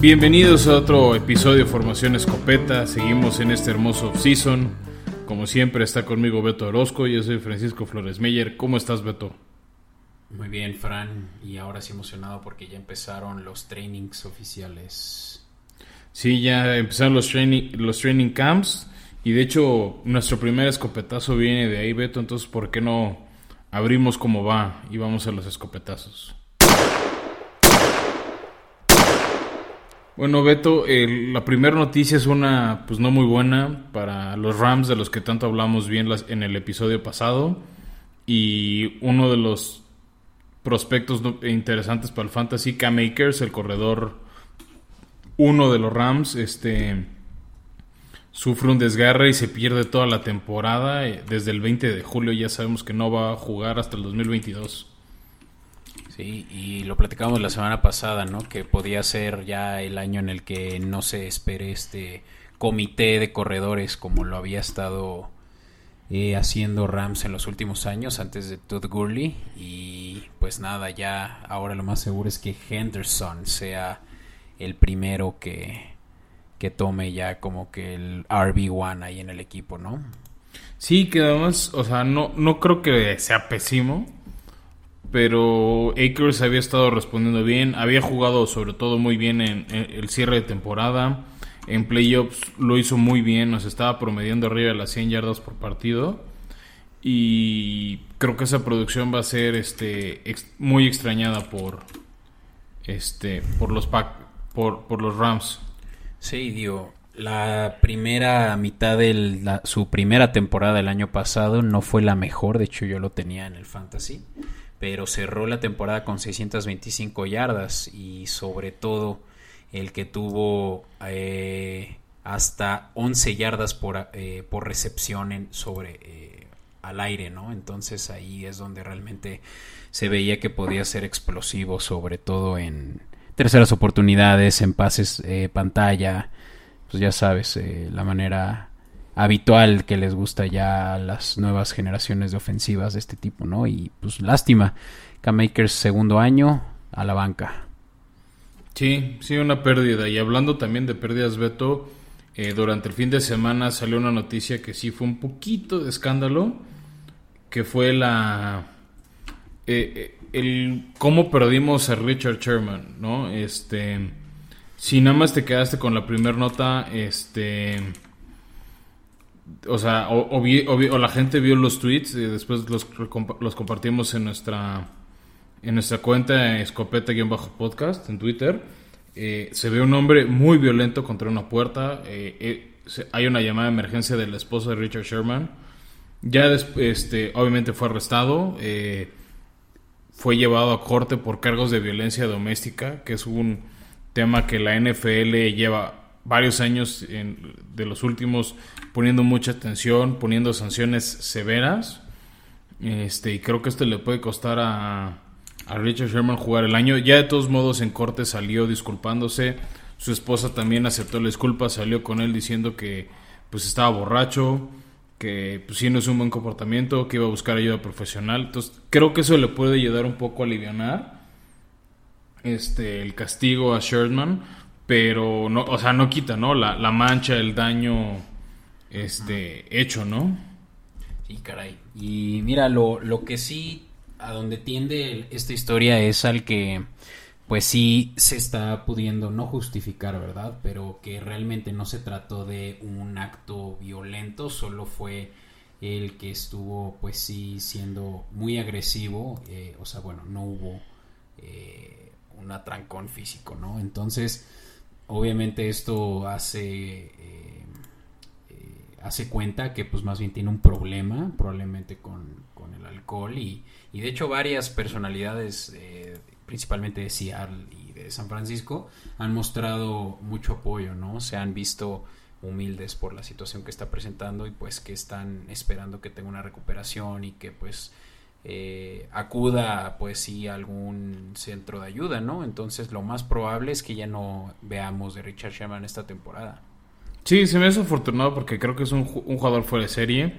Bienvenidos a otro episodio de Formación Escopeta. Seguimos en este hermoso off-season. Como siempre está conmigo Beto Orozco, yo soy Francisco Flores Meyer. ¿Cómo estás, Beto? Muy bien, Fran, y ahora sí emocionado porque ya empezaron los trainings oficiales. Sí, ya empezaron los training, los training camps y de hecho nuestro primer escopetazo viene de ahí, Beto, entonces ¿por qué no abrimos como va y vamos a los escopetazos? Bueno, Beto, la primera noticia es una, pues no muy buena para los Rams, de los que tanto hablamos bien en el episodio pasado. Y uno de los prospectos interesantes para el Fantasy, Cam Akers, el corredor uno de los Rams, este sufre un desgarre y se pierde toda la temporada. Desde el 20 de julio ya sabemos que no va a jugar hasta el 2022. Y lo platicamos la semana pasada, ¿no? Que podía ser ya el año en el que no se espere este comité de corredores como lo había estado eh, haciendo Rams en los últimos años antes de Todd Gurley. Y pues nada, ya ahora lo más seguro es que Henderson sea el primero que, que tome ya como que el RB1 ahí en el equipo, ¿no? Sí, que además, o sea, no, no creo que sea pésimo pero Akers había estado respondiendo bien, había jugado sobre todo muy bien en, el cierre de temporada, en playoffs lo hizo muy bien, nos estaba promediando arriba de las 100 yardas por partido y creo que esa producción va a ser este muy extrañada por este por los por, por los Rams. Sí, digo, la primera mitad de su primera temporada del año pasado no fue la mejor, de hecho yo lo tenía en el fantasy pero cerró la temporada con 625 yardas y sobre todo el que tuvo eh, hasta 11 yardas por, eh, por recepción en, sobre eh, al aire, ¿no? Entonces ahí es donde realmente se veía que podía ser explosivo, sobre todo en terceras oportunidades, en pases pantalla, pues ya sabes, la manera habitual que les gusta ya a las nuevas generaciones de ofensivas de este tipo, ¿no? Y pues lástima, K-Makers segundo año a la banca. Sí, sí, una pérdida. Y hablando también de pérdidas, Beto, eh, durante el fin de semana salió una noticia que sí fue un poquito de escándalo, que fue la... Eh, eh, el cómo perdimos a Richard Sherman, ¿no? Este... Si nada más te quedaste con la primera nota, este o sea, o, la gente vio los tweets y después los, los compartimos en nuestra en nuestra cuenta escopeta-podcast en Twitter. Eh, se ve un hombre muy violento contra una puerta. Eh, eh, hay una llamada de emergencia de la esposa de Richard Sherman. Ya este, obviamente fue arrestado. fue llevado a corte por cargos de violencia doméstica, que es un tema que la NFL lleva varios años de los últimos poniendo mucha atención, poniendo sanciones severas. Este, y creo que esto le puede costar a, a Richard Sherman jugar el año. Ya de todos modos en corte salió disculpándose. Su esposa también aceptó la disculpa, salió con él diciendo que pues estaba borracho, que pues no es un buen comportamiento, que iba a buscar ayuda profesional. Entonces, creo que eso le puede ayudar un poco a aliviar este el castigo a Sherman pero no, o sea, no quita, ¿no? La, la mancha, el daño este hecho, ¿no? Sí, caray. Y mira, lo, lo que sí, a donde tiende esta historia es al que, pues sí se está pudiendo no justificar, ¿verdad? Pero que realmente no se trató de un acto violento, solo fue el que estuvo, pues sí, siendo muy agresivo, eh, o sea, bueno, no hubo eh, un atrancón físico, ¿no? Entonces, obviamente esto hace hace cuenta que pues más bien tiene un problema probablemente con, el alcohol y, de hecho varias personalidades eh, principalmente de Seattle y de San Francisco han mostrado mucho apoyo no se han visto humildes por la situación que está presentando y pues que están esperando que tenga una recuperación y que pues eh, acuda pues sí a algún centro de ayuda, ¿no? Entonces lo más probable es que ya no veamos de Richard Sherman esta temporada. Sí, se me hace afortunado porque creo que es un, jugador fuera de serie.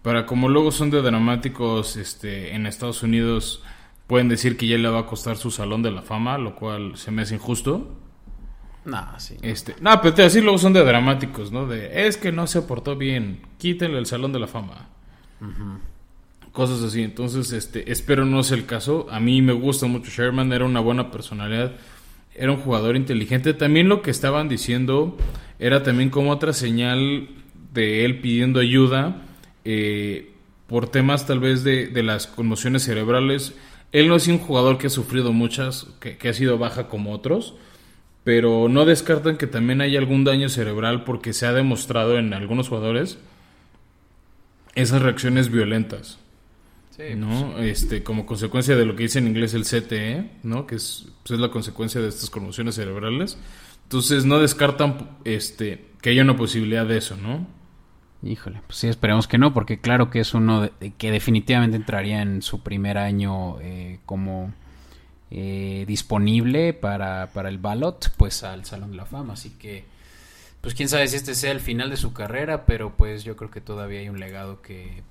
Para como luego son de dramáticos este, en Estados Unidos, pueden decir que ya le va a costar su salón de la fama, lo cual se me hace injusto. No, sí. Este, no, pero así luego son de dramáticos, ¿no? De, es que no se portó bien, quítenle el Salón de la Fama. Cosas así. Entonces, este, espero no sea el caso. A mí me gusta mucho Sherman, era una buena personalidad, era un jugador inteligente. También lo que estaban diciendo era también como otra señal de él pidiendo ayuda eh, por temas tal vez de, de, las conmociones cerebrales. Él no es un jugador que ha sufrido muchas, que, que ha sido baja como otros pero no descartan que también hay algún daño cerebral porque se ha demostrado en algunos jugadores esas reacciones violentas. Sí, ¿no? Pues, este, como consecuencia de lo que dice en inglés el CTE, ¿no? Que es, pues es la consecuencia de estas conmociones cerebrales. Entonces no descartan este que haya una posibilidad de eso, ¿no? Híjole, pues sí, esperemos que no, porque claro que es uno de, que definitivamente entraría en su primer año eh, como eh, disponible para, para el ballot, pues al Salón de la Fama. Así que, pues quién sabe si este sea el final de su carrera, pero pues yo creo que todavía hay un legado que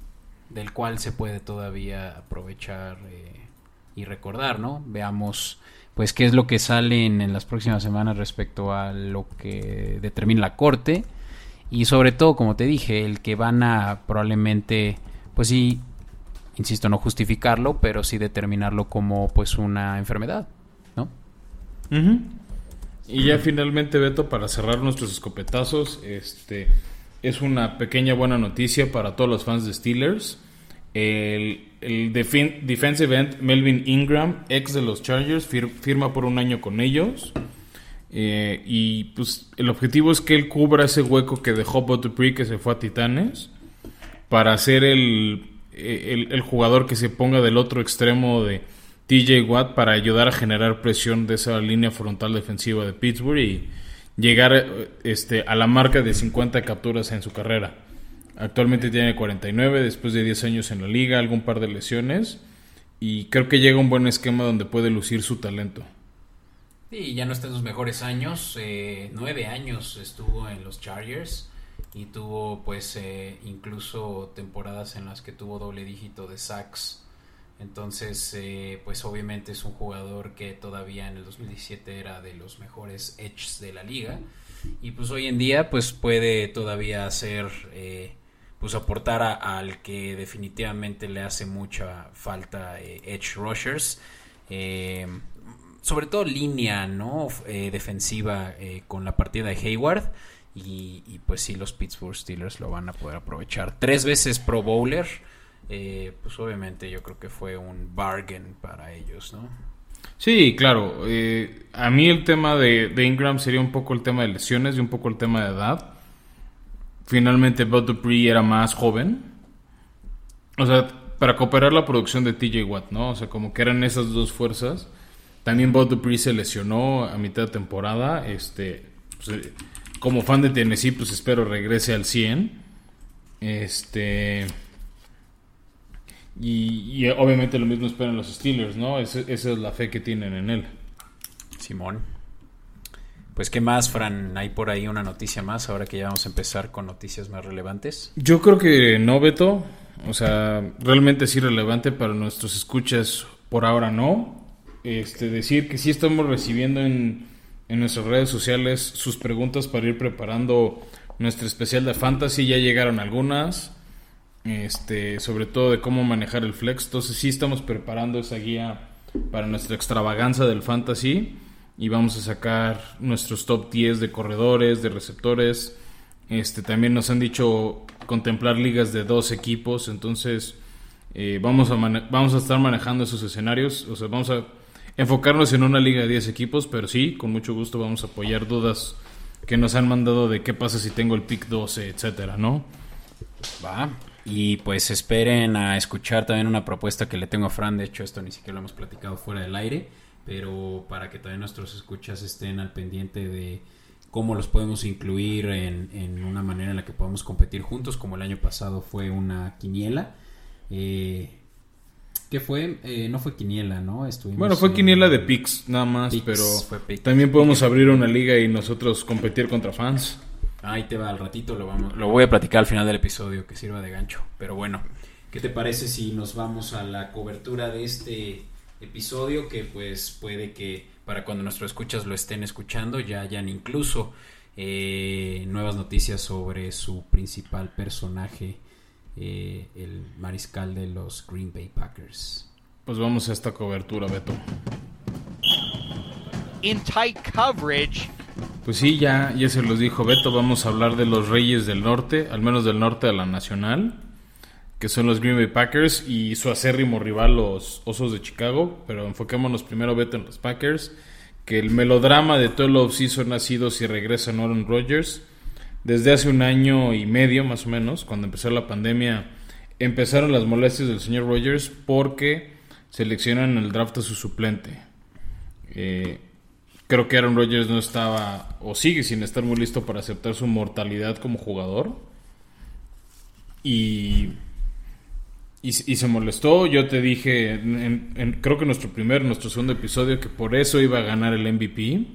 del cual se puede todavía aprovechar eh, y recordar, ¿no? Veamos pues qué es lo que sale en, en, las próximas semanas respecto a lo que determina la corte y sobre todo como te dije el que van a probablemente pues sí insisto, no justificarlo, pero sí determinarlo como pues una enfermedad, ¿no? Y ya finalmente, Beto, para cerrar nuestros escopetazos, este es una pequeña buena noticia para todos los fans de Steelers. El, el defensive end Melvin Ingram, ex de los Chargers, firma por un año con ellos. Eh, y pues el objetivo es que él cubra ese hueco que dejó Botupri que se fue a Titanes para ser el eh, el, jugador que se ponga del otro extremo de TJ Watt para ayudar a generar presión de esa línea frontal defensiva de Pittsburgh y llegar eh, este, a la marca de 50 capturas en su carrera. Actualmente tiene 49 después de 10 años en la liga, algún par de lesiones y creo que llega un buen esquema donde puede lucir su talento. Sí, ya no está en sus mejores años, eh, nueve años estuvo en los Chargers y tuvo pues eh, incluso temporadas en las que tuvo doble dígito de sacks. Entonces, eh, pues obviamente es un jugador que todavía en el 2017 era de los mejores edges de la liga. Y pues hoy en día pues puede todavía hacer, eh, pues aportar al que definitivamente le hace mucha falta edge rushers. sobre todo línea, ¿no? defensiva con la partida de Hayward. Y, pues sí, los Pittsburgh Steelers lo van a poder aprovechar. Tres veces Pro Bowler, eh, pues obviamente yo creo que fue un bargain para ellos, ¿no? Sí, claro. Eh, a mí el tema de, Ingram sería un poco el tema de lesiones y un poco el tema de edad. Finalmente, Bud Dupree era más joven. O sea, para cooperar la producción de TJ Watt, ¿no? O sea, como que eran esas dos fuerzas. También Bud Dupree se lesionó a mitad de temporada. Este, pues, como fan de Tennessee, pues espero regrese al 100. Este. Y, obviamente lo mismo esperan los Steelers, ¿no? esa es la fe que tienen en él. Simón. Pues, ¿qué más, Fran? ¿Hay por ahí una noticia más ahora que ya vamos a empezar con noticias más relevantes? Yo creo que no, Beto. O sea, realmente sí relevante para nuestros escuchas, por ahora no. Este, decir que sí estamos recibiendo en en nuestras redes sociales sus preguntas para ir preparando nuestro especial de fantasy. Ya llegaron algunas, este, sobre todo de cómo manejar el flex. Entonces sí estamos preparando esa guía para nuestra extravaganza del fantasy y vamos a sacar nuestros top 10 de corredores, de receptores. Este, también nos han dicho contemplar ligas de dos equipos, entonces eh, vamos, a vamos a estar manejando esos escenarios, o sea, vamos a enfocarnos en una liga de 10 equipos, pero sí, con mucho gusto vamos a apoyar dudas que nos han mandado de qué pasa si tengo el pick 12, etcétera, ¿no? Va. Y pues esperen a escuchar también una propuesta que le tengo a Fran. De hecho, esto ni siquiera lo hemos platicado fuera del aire. Pero para que también nuestros escuchas estén al pendiente de cómo los podemos incluir en, en una manera en la que podamos competir juntos, como el año pasado fue una quiniela. Eh, ¿Qué fue? Eh, no fue Quiniela, ¿no? bueno, fue Quiniela de Pix, nada más, pero también podemos abrir una liga y nosotros competir contra fans. Ahí te va, al ratito lo, vamos, lo voy a platicar al final del episodio, que sirva de gancho. Pero bueno, ¿qué te parece si nos vamos a la cobertura de este episodio? Que pues puede que para cuando nuestros escuchas lo estén escuchando, ya hayan incluso eh, nuevas noticias sobre su principal personaje, eh, el mariscal de los Green Bay Packers. Pues vamos a esta cobertura, Beto. In tight coverage. Pues sí, ya, ya se los dijo Beto, vamos a hablar de los Reyes del Norte, al menos del norte de la Nacional, que son los Green Bay Packers y su acérrimo rival, los Osos de Chicago. Pero enfoquémonos primero, Beto, en los Packers que el melodrama de todo el offseason ha sido si regresa Aaron Rodgers. Desde hace un año y medio más o menos, cuando empezó la pandemia, empezaron las molestias del señor Rodgers porque seleccionan el draft a su suplente. Eh, creo que Aaron Rodgers no estaba o sigue sin estar muy listo para aceptar su mortalidad como jugador. Y y, se molestó. Yo te dije, creo que nuestro primer, nuestro segundo episodio, que por eso iba a ganar el MVP.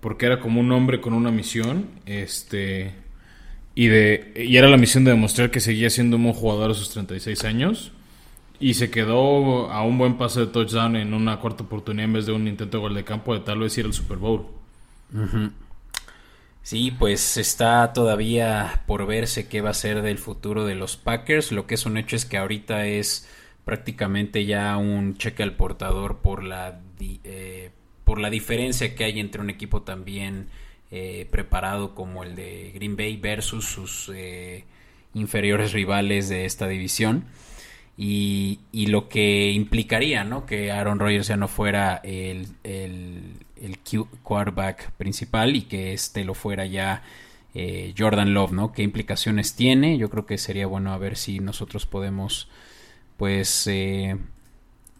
Porque era como un hombre con una misión. Este. Y, de, y era la misión de demostrar que seguía siendo un buen jugador a sus 36 años. Y se quedó a un buen paso de touchdown en una cuarta oportunidad en vez de un intento de gol de campo de tal vez ir al Super Bowl. Sí, pues está todavía por verse qué va a ser del futuro de los Packers. Lo que es un hecho es que ahorita es prácticamente ya un cheque al portador por la, eh, por la diferencia que hay entre un equipo también eh, preparado como el de Green Bay versus sus eh, inferiores rivales de esta división. Y, lo que implicaría, ¿no? Que Aaron Rodgers ya no fuera el, el, el quarterback principal y que este lo fuera ya eh, Jordan Love, ¿no? ¿Qué implicaciones tiene? Yo creo que sería bueno a ver si nosotros podemos, pues, eh,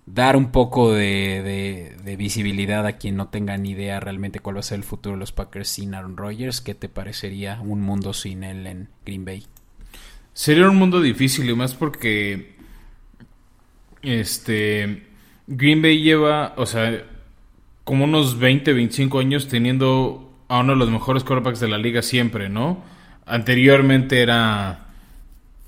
dar un poco de, de, visibilidad a quien no tenga ni idea realmente cuál va a ser el futuro de los Packers sin Aaron Rodgers. ¿Qué te parecería un mundo sin él en Green Bay? Sería un mundo difícil y más porque este Green Bay lleva, o sea, como unos 20, 25 años teniendo a uno de los mejores quarterbacks de la liga siempre, ¿no? Anteriormente era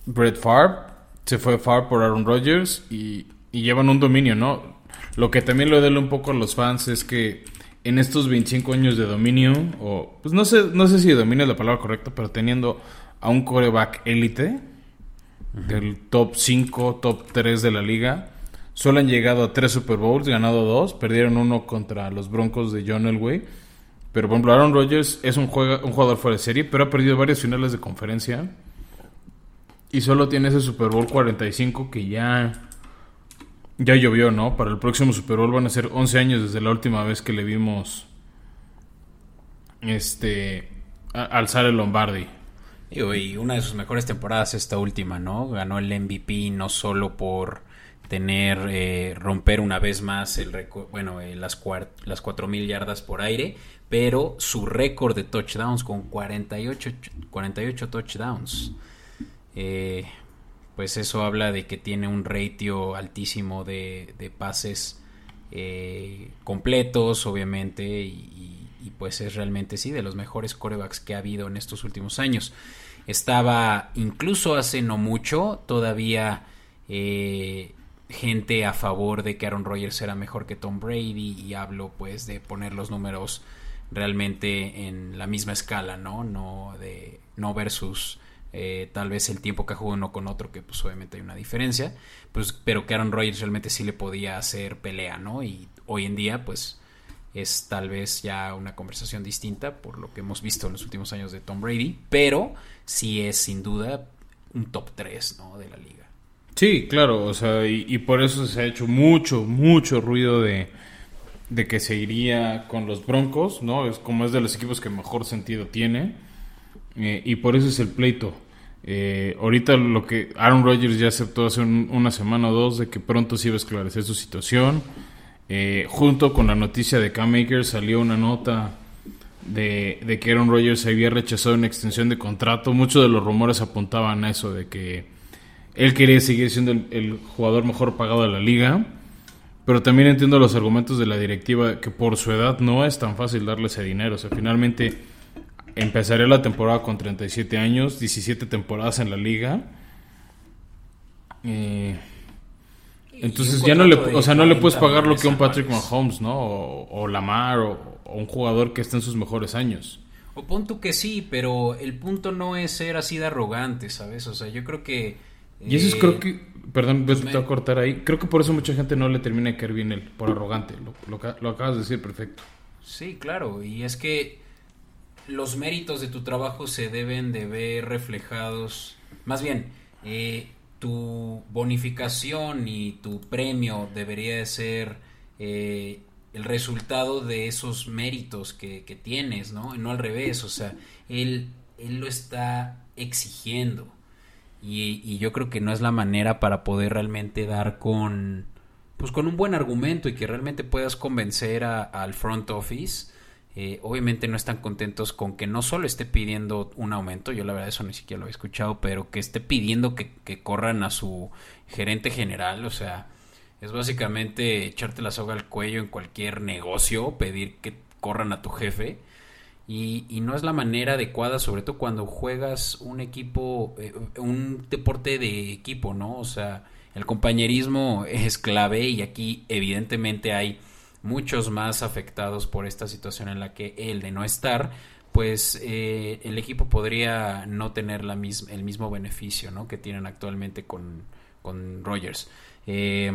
Brett Favre, se fue Favre por Aaron Rodgers y, llevan un dominio, ¿no? Lo que también le duele un poco a los fans es que en estos 25 años de dominio, o pues no sé, no sé si dominio es la palabra correcta, pero teniendo a un quarterback élite del top 5, top 3 de la liga, Solo han llegado a tres Super Bowls, ganado dos, perdieron uno contra los Broncos de John Elway. Pero por ejemplo, Aaron Rodgers es un, un jugador fuera de serie, pero ha perdido varias finales de conferencia. Y solo tiene ese Super Bowl 45 que ya, ya llovió, ¿no? Para el próximo Super Bowl van a ser 11 años desde la última vez que le vimos este alzar el Lombardi. Y una de sus mejores temporadas esta última, ¿no? Ganó el MVP no solo por tener, eh, romper una vez más el récord, bueno, eh, las, las 4.000 yardas por aire, pero su récord de touchdowns con 48, 48 touchdowns. Eh, pues eso habla de que tiene un ratio altísimo de, de pases completos, obviamente, y, y, pues es realmente sí de los mejores corebacks que ha habido en estos últimos años. Estaba incluso hace no mucho, todavía gente a favor de que Aaron Rodgers era mejor que Tom Brady y hablo pues de poner los números realmente en la misma escala, ¿no? No de no versus eh, tal vez el tiempo que jugó uno con otro, que pues obviamente hay una diferencia, pues, pero que Aaron Rodgers realmente sí le podía hacer pelea, ¿no? Y hoy en día pues es tal vez ya una conversación distinta por lo que hemos visto en los últimos años de Tom Brady, pero sí es sin duda un top 3, ¿no? De la liga. Sí, claro, o sea, y, por eso se ha hecho mucho, mucho ruido de, que se iría con los Broncos, ¿no? Es como es de los equipos que mejor sentido tiene, eh, y por eso es el pleito. Eh, ahorita lo que Aaron Rodgers ya aceptó hace una semana o dos de que pronto se iba a esclarecer su situación. Eh, junto con la noticia de Cam Maker salió una nota de, de que Aaron Rodgers había rechazado una extensión de contrato. Muchos de los rumores apuntaban a eso, de que él quería seguir siendo el, jugador mejor pagado de la liga. Pero también entiendo los argumentos de la directiva que por su edad no es tan fácil darle ese dinero. O sea, finalmente empezaría la temporada con 37 años, 17 temporadas en la liga. Eh, Entonces ya no le, o sea, no le 40 puedes pagar lo que un Patrick. Mahomes, ¿no? O, o Lamar o, o un jugador que esté en sus mejores años. O pon tú que sí, pero el punto no es ser así de arrogante, ¿sabes? O sea, yo creo que... Y eso es eh, creo que, perdón, Beto, te voy a cortar ahí. Creo que por eso mucha gente no le termina de caer bien él, por arrogante. Lo, lo acabas de decir perfecto. Sí, claro, y es que los méritos de tu trabajo se deben de ver reflejados, más bien, eh, tu bonificación y tu premio debería de ser eh, el resultado de esos méritos que, que tienes, ¿no? No al revés, o sea, él, él lo está exigiendo. Y, y yo creo que no es la manera para poder realmente dar con pues con un buen argumento y que realmente puedas convencer a- al front office. Eh, obviamente no están contentos con que no solo esté pidiendo un aumento, yo la verdad eso ni siquiera lo he escuchado, pero que esté pidiendo que, que corran a su gerente general, o sea, es básicamente echarte la soga al cuello en cualquier negocio, pedir que corran a tu jefe. Y, y no es la manera adecuada, sobre todo cuando juegas un equipo, eh, un deporte de equipo, ¿no? O sea, el compañerismo es clave y aquí evidentemente hay muchos más afectados por esta situación en la que él de no estar, pues eh, el equipo podría no tener la mis- el mismo beneficio, ¿no? Que tienen actualmente con, con Rogers. Eh,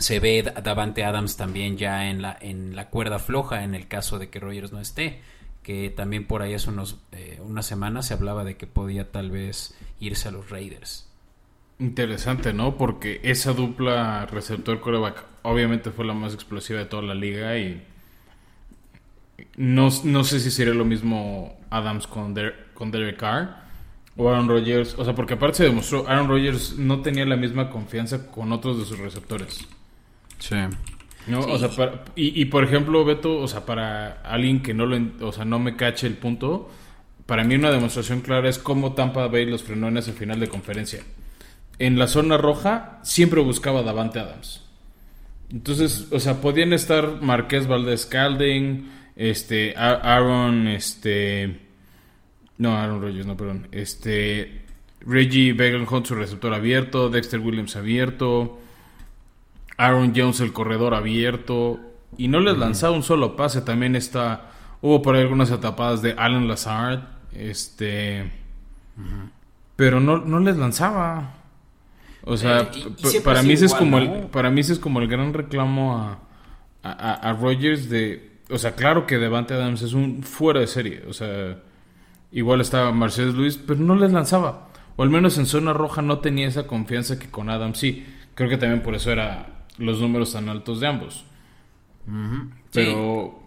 se ve Da- Davante Adams también ya en la, en la cuerda floja en el caso de que Rogers no esté. Que también por ahí hace unos, eh, unas semanas se hablaba de que podía tal vez irse a los Raiders. Interesante, ¿no? Porque esa dupla receptor coreback obviamente fue la más explosiva de toda la liga y no, no sé si sería lo mismo Adams con, Der- con Derek Carr o Aaron Rodgers. O sea, porque aparte se demostró, Aaron Rodgers no tenía la misma confianza con otros de sus receptores. Sí. ¿no? Sí. O sea, para- y, y, por ejemplo, Beto, o sea, para alguien que no lo, o sea, no me cache el punto, para mí una demostración clara es cómo Tampa Bay los frenó en ese final de conferencia. En la zona roja siempre buscaba Davante Adams. Entonces, o sea, podían estar Marqués Valdés Calding, este, Aaron, este, no, Aaron Rodgers, no, perdón, este, Reggie Begelhunt, su receptor abierto, Dexter Williams abierto, Aaron Jones, el corredor abierto, y no les lanzaba un solo pase. También está, hubo por ahí algunas atapadas de Alan Lazard, este, pero no, no les lanzaba. O sea, Eh, y- y para mí ese es como ¿no? el, para mí ese es como el gran reclamo a, a, a- Rodgers de, o sea, claro que Devante Adams es un fuera de serie, o sea, igual estaba Mercedes Luis, pero no les lanzaba, o al menos en zona roja no tenía esa confianza que con Adams sí. Creo que también por eso era los números tan altos de ambos. Pero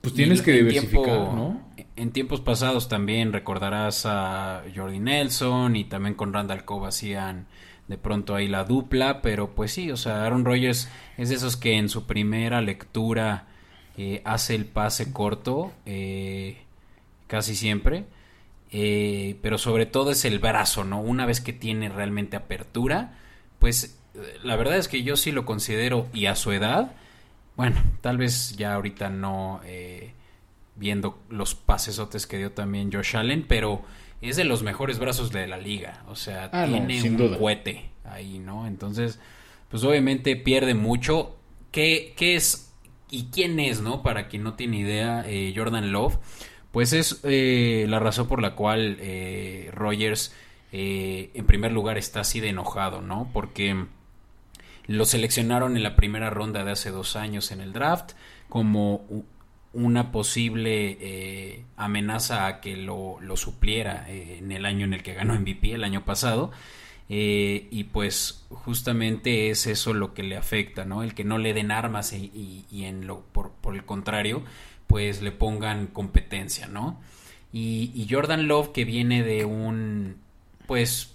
pues tienes Y que en diversificar, tiempo- ¿no? En tiempos pasados también recordarás a Jordi Nelson y también con Randall Cobb hacían de pronto ahí la dupla, pero pues sí, o sea, Aaron Rodgers es de esos que en su primera lectura eh, hace el pase corto, eh, casi siempre, eh, pero sobre todo es el brazo, ¿no? Una vez que tiene realmente apertura, pues la verdad es que yo sí lo considero y a su edad, bueno, tal vez ya ahorita no eh, viendo los pasesotes que dio también Josh Allen, pero es de los mejores brazos de la liga. O sea, Ah, no, tiene sin un duda. cohete ahí, ¿no? Entonces, pues obviamente pierde mucho. ¿Qué, qué es y quién es, no? Para quien no tiene idea, eh, Jordan Love, pues es eh, la razón por la cual eh, Rogers, eh, en primer lugar, está así de enojado, ¿no? Porque lo seleccionaron en la primera ronda de hace dos años en el draft como una posible eh, amenaza a que lo, lo supliera eh, en el año en el que ganó MVP, el año pasado. Eh, y pues justamente es eso lo que le afecta, ¿no? El que no le den armas y, y- y en lo, por, por el contrario, pues le pongan competencia, ¿no? Y, y Jordan Love que viene de un, pues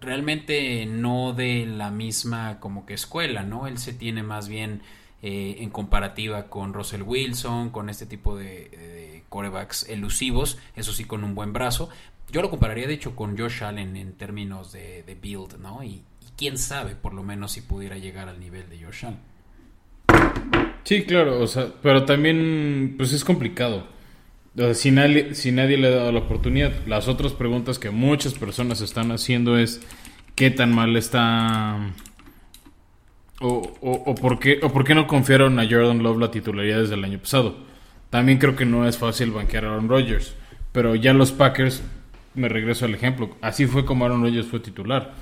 realmente no de la misma como que escuela, ¿no? Él se tiene más bien eh, en comparativa con Russell Wilson, con este tipo de, de corebacks elusivos, eso sí con un buen brazo. Yo lo compararía de hecho con Josh Allen en términos de, build, ¿no? Y, y quién sabe por lo menos si pudiera llegar al nivel de Josh Allen. Sí, claro, o sea, pero también pues es complicado. O si nadie, nadie le ha dado la oportunidad, las otras preguntas que muchas personas están haciendo es qué tan mal está O, o, o, por qué, ¿O por qué no confiaron a Jordan Love la titularidad desde el año pasado? También creo que no es fácil banquear a Aaron Rodgers. Pero ya los Packers, me regreso al ejemplo, así fue como Aaron Rodgers fue titular.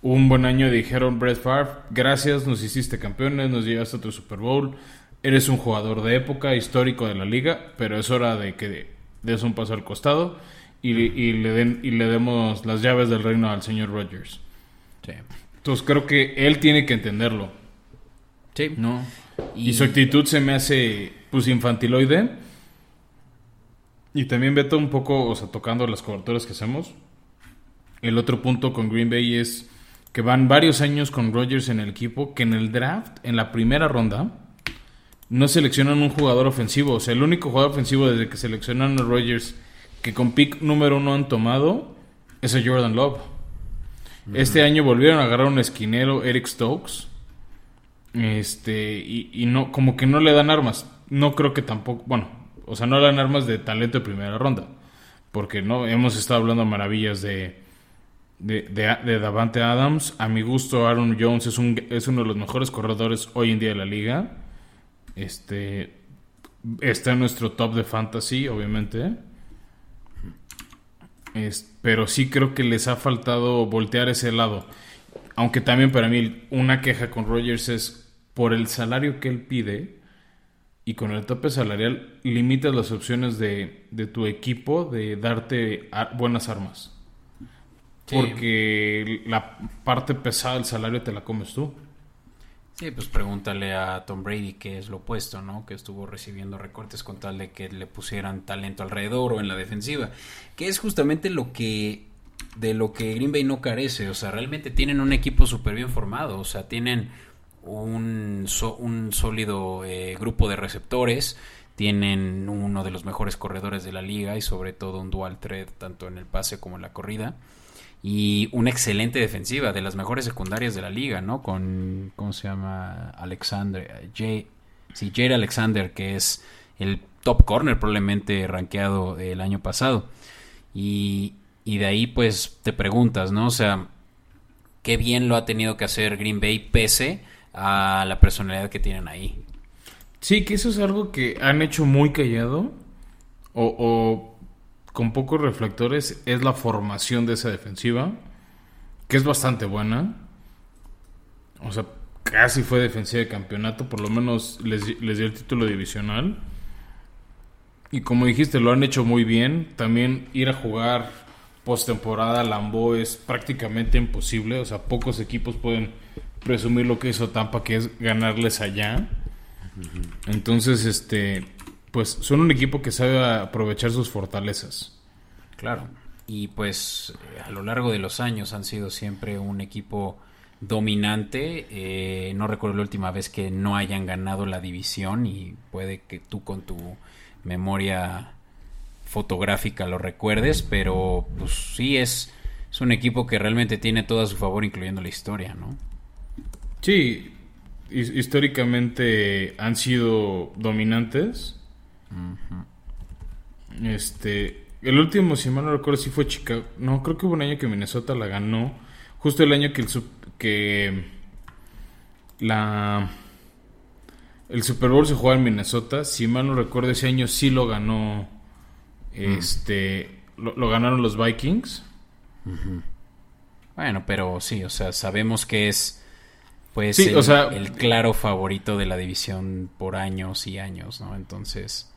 Un buen año dijeron Brett Favre, gracias, nos hiciste campeones, nos llevaste a otro Super Bowl. Eres un jugador de época, histórico de la liga, pero es hora de que des un paso al costado y, y le, den, y le demos las llaves del reino al señor Rodgers. Sí. Entonces creo que él tiene que entenderlo. Sí. ¿no? Y, su actitud se me hace pues infantiloide. Y también Beto un poco, o sea, tocando las coberturas que hacemos. El otro punto con Green Bay es que van varios años con Rodgers en el equipo, que en el draft, en la primera ronda, no seleccionan un jugador ofensivo. O sea, el único jugador ofensivo desde que seleccionaron a Rodgers que con pick número uno han tomado es a Jordan Love. Este año volvieron a agarrar un esquinero, Eric Stokes. Este, y, y, no, como que no le dan armas. No creo que tampoco, bueno, o sea, no le dan armas de talento de primera ronda. Porque no, hemos estado hablando maravillas de, de, de, de Davante Adams. A mi gusto, Aaron Jones es, un, es uno de los mejores corredores hoy en día de la liga. Este, está en nuestro top de fantasy, obviamente. Es, pero sí creo que les ha faltado voltear ese lado. Aunque también para mí una queja con Rogers es por el salario que él pide y con el tope salarial limitas las opciones de, de tu equipo de darte a, buenas armas. Sí. Porque la parte pesada del salario te la comes tú. Sí, pues pregúntale a Tom Brady que es lo opuesto, ¿no? Que estuvo recibiendo recortes con tal de que le pusieran talento alrededor o en la defensiva. Que es justamente lo que de lo que Green Bay no carece. O sea, realmente tienen un equipo súper bien formado. O sea, tienen un, sólido eh, grupo de receptores. Tienen uno de los mejores corredores de la liga y sobre todo un dual threat tanto en el pase como en la corrida y una excelente defensiva, de las mejores secundarias de la liga, ¿no? Con, ¿cómo se llama? Alexander, Jay, sí, Jay Alexander, que es el top corner probablemente rankeado el año pasado. Y, y de ahí pues te preguntas, ¿no? O sea, qué bien lo ha tenido que hacer Green Bay pese a la personalidad que tienen ahí. Sí, que eso es algo que han hecho muy callado o con pocos reflectores es la formación de esa defensiva, que es bastante buena. O sea, casi fue defensiva de campeonato, por lo menos les, les dio el título divisional. Y como dijiste, lo han hecho muy bien. También ir a jugar postemporada a Lambeau es prácticamente imposible. O sea, pocos equipos pueden presumir lo que hizo Tampa, que es ganarles allá. Entonces, este, pues son un equipo que sabe aprovechar sus fortalezas. Claro. Y pues a lo largo de los años han sido siempre un equipo dominante. Eh, no recuerdo la última vez que no hayan ganado la división y puede que tú con tu memoria fotográfica lo recuerdes, pero pues sí es, es un equipo que realmente tiene todo a su favor, incluyendo la historia, ¿no? Sí, históricamente han sido dominantes. Uh -huh. Este, el último, si mal no recuerdo, si fue Chicago. No, creo que hubo un año que Minnesota la ganó. Justo el año que el que la el Super Bowl se jugaba en Minnesota. Si mal no recuerdo, ese año sí lo ganó. Este. Mm. Lo, lo, ganaron los Vikings. Uh -huh. Bueno, pero sí, o sea, sabemos que es. Pues sí, el, o sea, el claro favorito de la división por años y años, ¿no? Entonces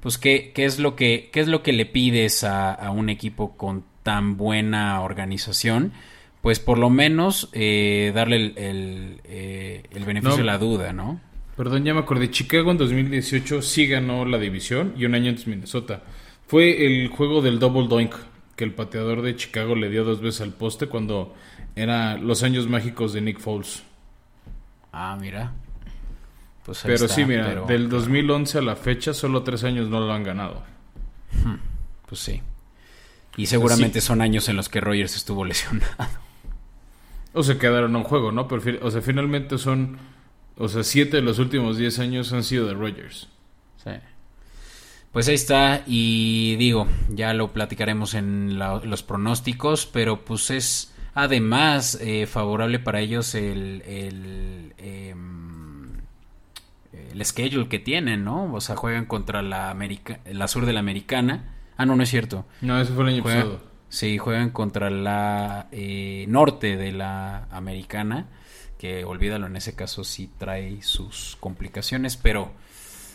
pues ¿qué, qué, es lo que, qué es lo que le pides a, a, un equipo con tan buena organización? Pues por lo menos eh, darle el, el, eh, el beneficio no, de la duda, ¿no? Perdón, ya me acordé. Chicago en 2018 sí ganó la división y un año antes Minnesota. Fue el juego del double doink que el pateador de Chicago le dio dos veces al poste cuando era los años mágicos de Nick Foles. Ah, mira. Pues pero está, sí, mira, pero, del 2011 a la fecha solo tres años no lo han ganado. Hmm, pues sí. Y seguramente sí. son años en los que Rogers estuvo lesionado. O se quedaron a un juego, ¿no? Pero, o sea, finalmente son... O sea, siete de los últimos diez años han sido de Rogers. Sí. Pues ahí está, y digo, ya lo platicaremos en la, los pronósticos, pero pues es Además, eh, favorable para ellos el, el, em, el schedule que tienen, ¿no? O sea, juegan contra la, América, la sur de la Americana. Ah, no, no es cierto. No, eso fue el año Juegan- pasado. Sí, juegan contra la eh, norte de la americana, que olvídalo, en ese caso sí trae sus complicaciones, pero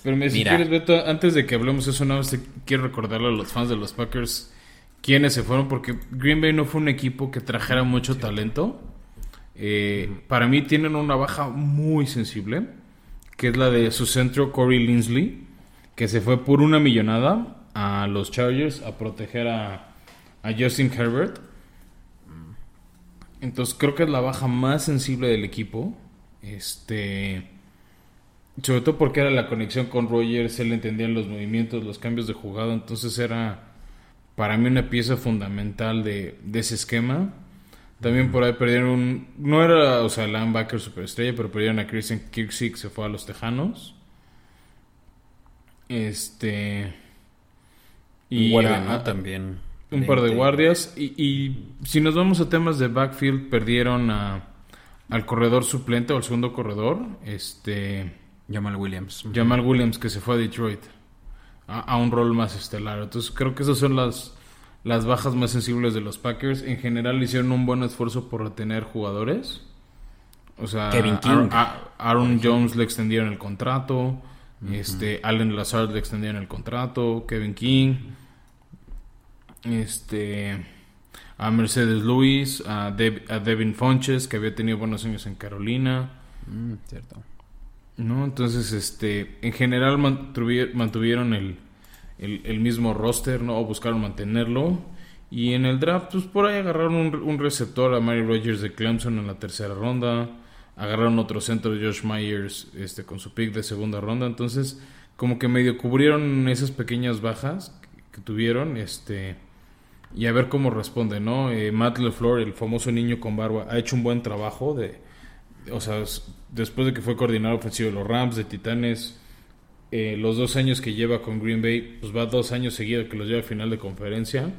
Pero mira, si Mira. quieres, Beto, antes de que hablemos de eso, nada más quiero recordarle a los fans de los Packers quiénes se fueron, porque Green Bay no fue un equipo que trajera mucho talento. Eh, Para mí tienen una baja muy sensible, que es la de su centro Corey Linsley, que se fue por una millonada a los Chargers a proteger a, a Justin Herbert. Entonces creo que es la baja más sensible del equipo. Este... Sobre todo porque era la conexión con Rogers, él entendía los movimientos, los cambios de jugada, entonces era para mí una pieza fundamental de, de ese esquema. También por ahí perdieron un... No era, o sea, linebacker superestrella, pero perdieron a Christian Kirksey que se fue a los Tejanos. Este... y También. un par de guardias. Y, y si nos vamos a temas de backfield, perdieron a, al corredor suplente o al segundo corredor, este Jamal Williams. Jamal Williams, que se fue a Detroit a, a un rol más estelar. Entonces creo que esas son las, las bajas más sensibles de los Packers. En general hicieron un buen esfuerzo por retener jugadores. O sea, Kevin King. Aaron, a- Aaron Jones le extendieron el contrato. Este, Allen Lazard le extendieron el contrato. Kevin King. Este. A Mercedes Lewis. A, Dev- a Devin Fonches, que había tenido buenos años en Carolina. Mm, cierto. ¿no? Entonces, este, en general mantuvi- mantuvieron el, el, el mismo roster, ¿no? O buscaron mantenerlo. Y en el draft, pues por ahí agarraron un, un receptor a Mary Rogers de Clemson en la tercera ronda. Agarraron otro centro de Josh Myers este, con su pick de segunda ronda. Entonces, como que medio cubrieron esas pequeñas bajas que, tuvieron. Este, y a ver cómo responde, ¿no? Eh, Matt LeFleur, el famoso niño con barba, ha hecho un buen trabajo de, o sea, después de que fue coordinador ofensivo de los Rams, de Titanes, eh, los dos años que lleva con Green Bay, pues va dos años seguidos que los lleva a final de conferencia.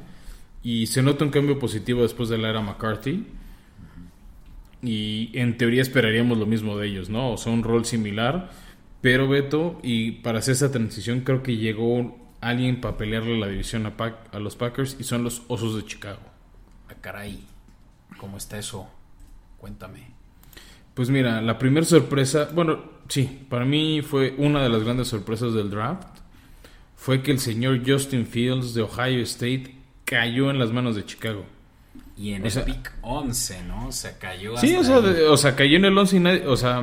Y se nota un cambio positivo después de la era McCarthy. Y en teoría esperaríamos lo mismo de ellos, ¿no? O sea, un rol similar. Pero Beto, y para hacer esa transición, creo que llegó alguien para pelearle la división a, a los Packers y son los Osos de Chicago. Ah, caray. ¿Cómo está eso? Cuéntame. Pues mira, la primera sorpresa, bueno, sí, para mí fue una de las grandes sorpresas del draft. Fue que el señor Justin Fields de Ohio State cayó en las manos de Chicago. Y en O el sea- pick 11, ¿no? Se cayó Sí, o sea, de- o sea, cayó en el 11 y nadie, o sea,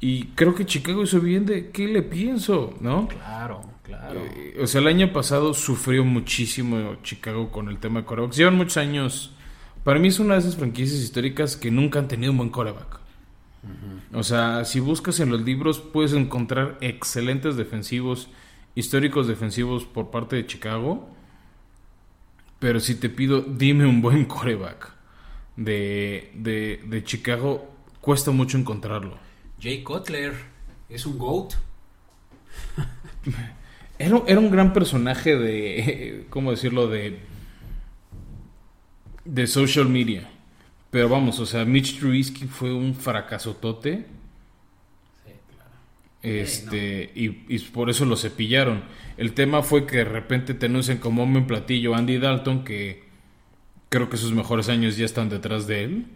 y creo que Chicago hizo bien de qué le pienso, ¿no? Claro, claro. Eh, O sea, el año pasado sufrió muchísimo Chicago con el tema de corebacks. Llevan muchos años. Para mí es una de esas franquicias históricas que nunca han tenido un buen coreback. O sea, si buscas en los libros puedes encontrar excelentes defensivos, históricos defensivos por parte de Chicago. Pero si te pido, dime un buen coreback de, de, de Chicago, cuesta mucho encontrarlo. Jay Cutler es un GOAT. Era, era un gran personaje de, ¿cómo decirlo? De, de social media. Pero vamos, o sea, Mitch Trubisky fue un fracasotote. Este, y, y por eso lo cepillaron. El tema fue que de repente te anuncian como hombre en platillo Andy Dalton, que creo que sus mejores años ya están detrás de él.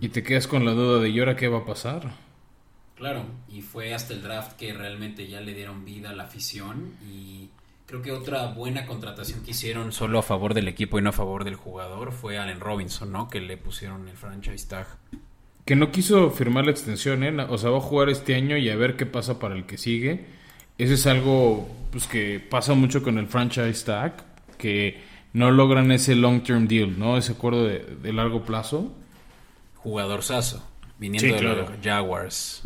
Y te quedas con la duda de, ¿y ahora qué va a pasar? Claro, y fue hasta el draft que realmente ya le dieron vida a la afición y creo que otra buena contratación que hicieron solo a favor del equipo y no a favor del jugador fue Allen Robinson, ¿no? Que le pusieron el franchise tag. Que no quiso firmar la extensión, ¿eh? O sea, va a jugar este año y a ver qué pasa para el que sigue. Eso es algo pues, que pasa mucho con el franchise tag, que no logran ese long-term deal, ¿no? Ese acuerdo de, de largo plazo. Jugador saso, viniendo Sí, de los Jaguars.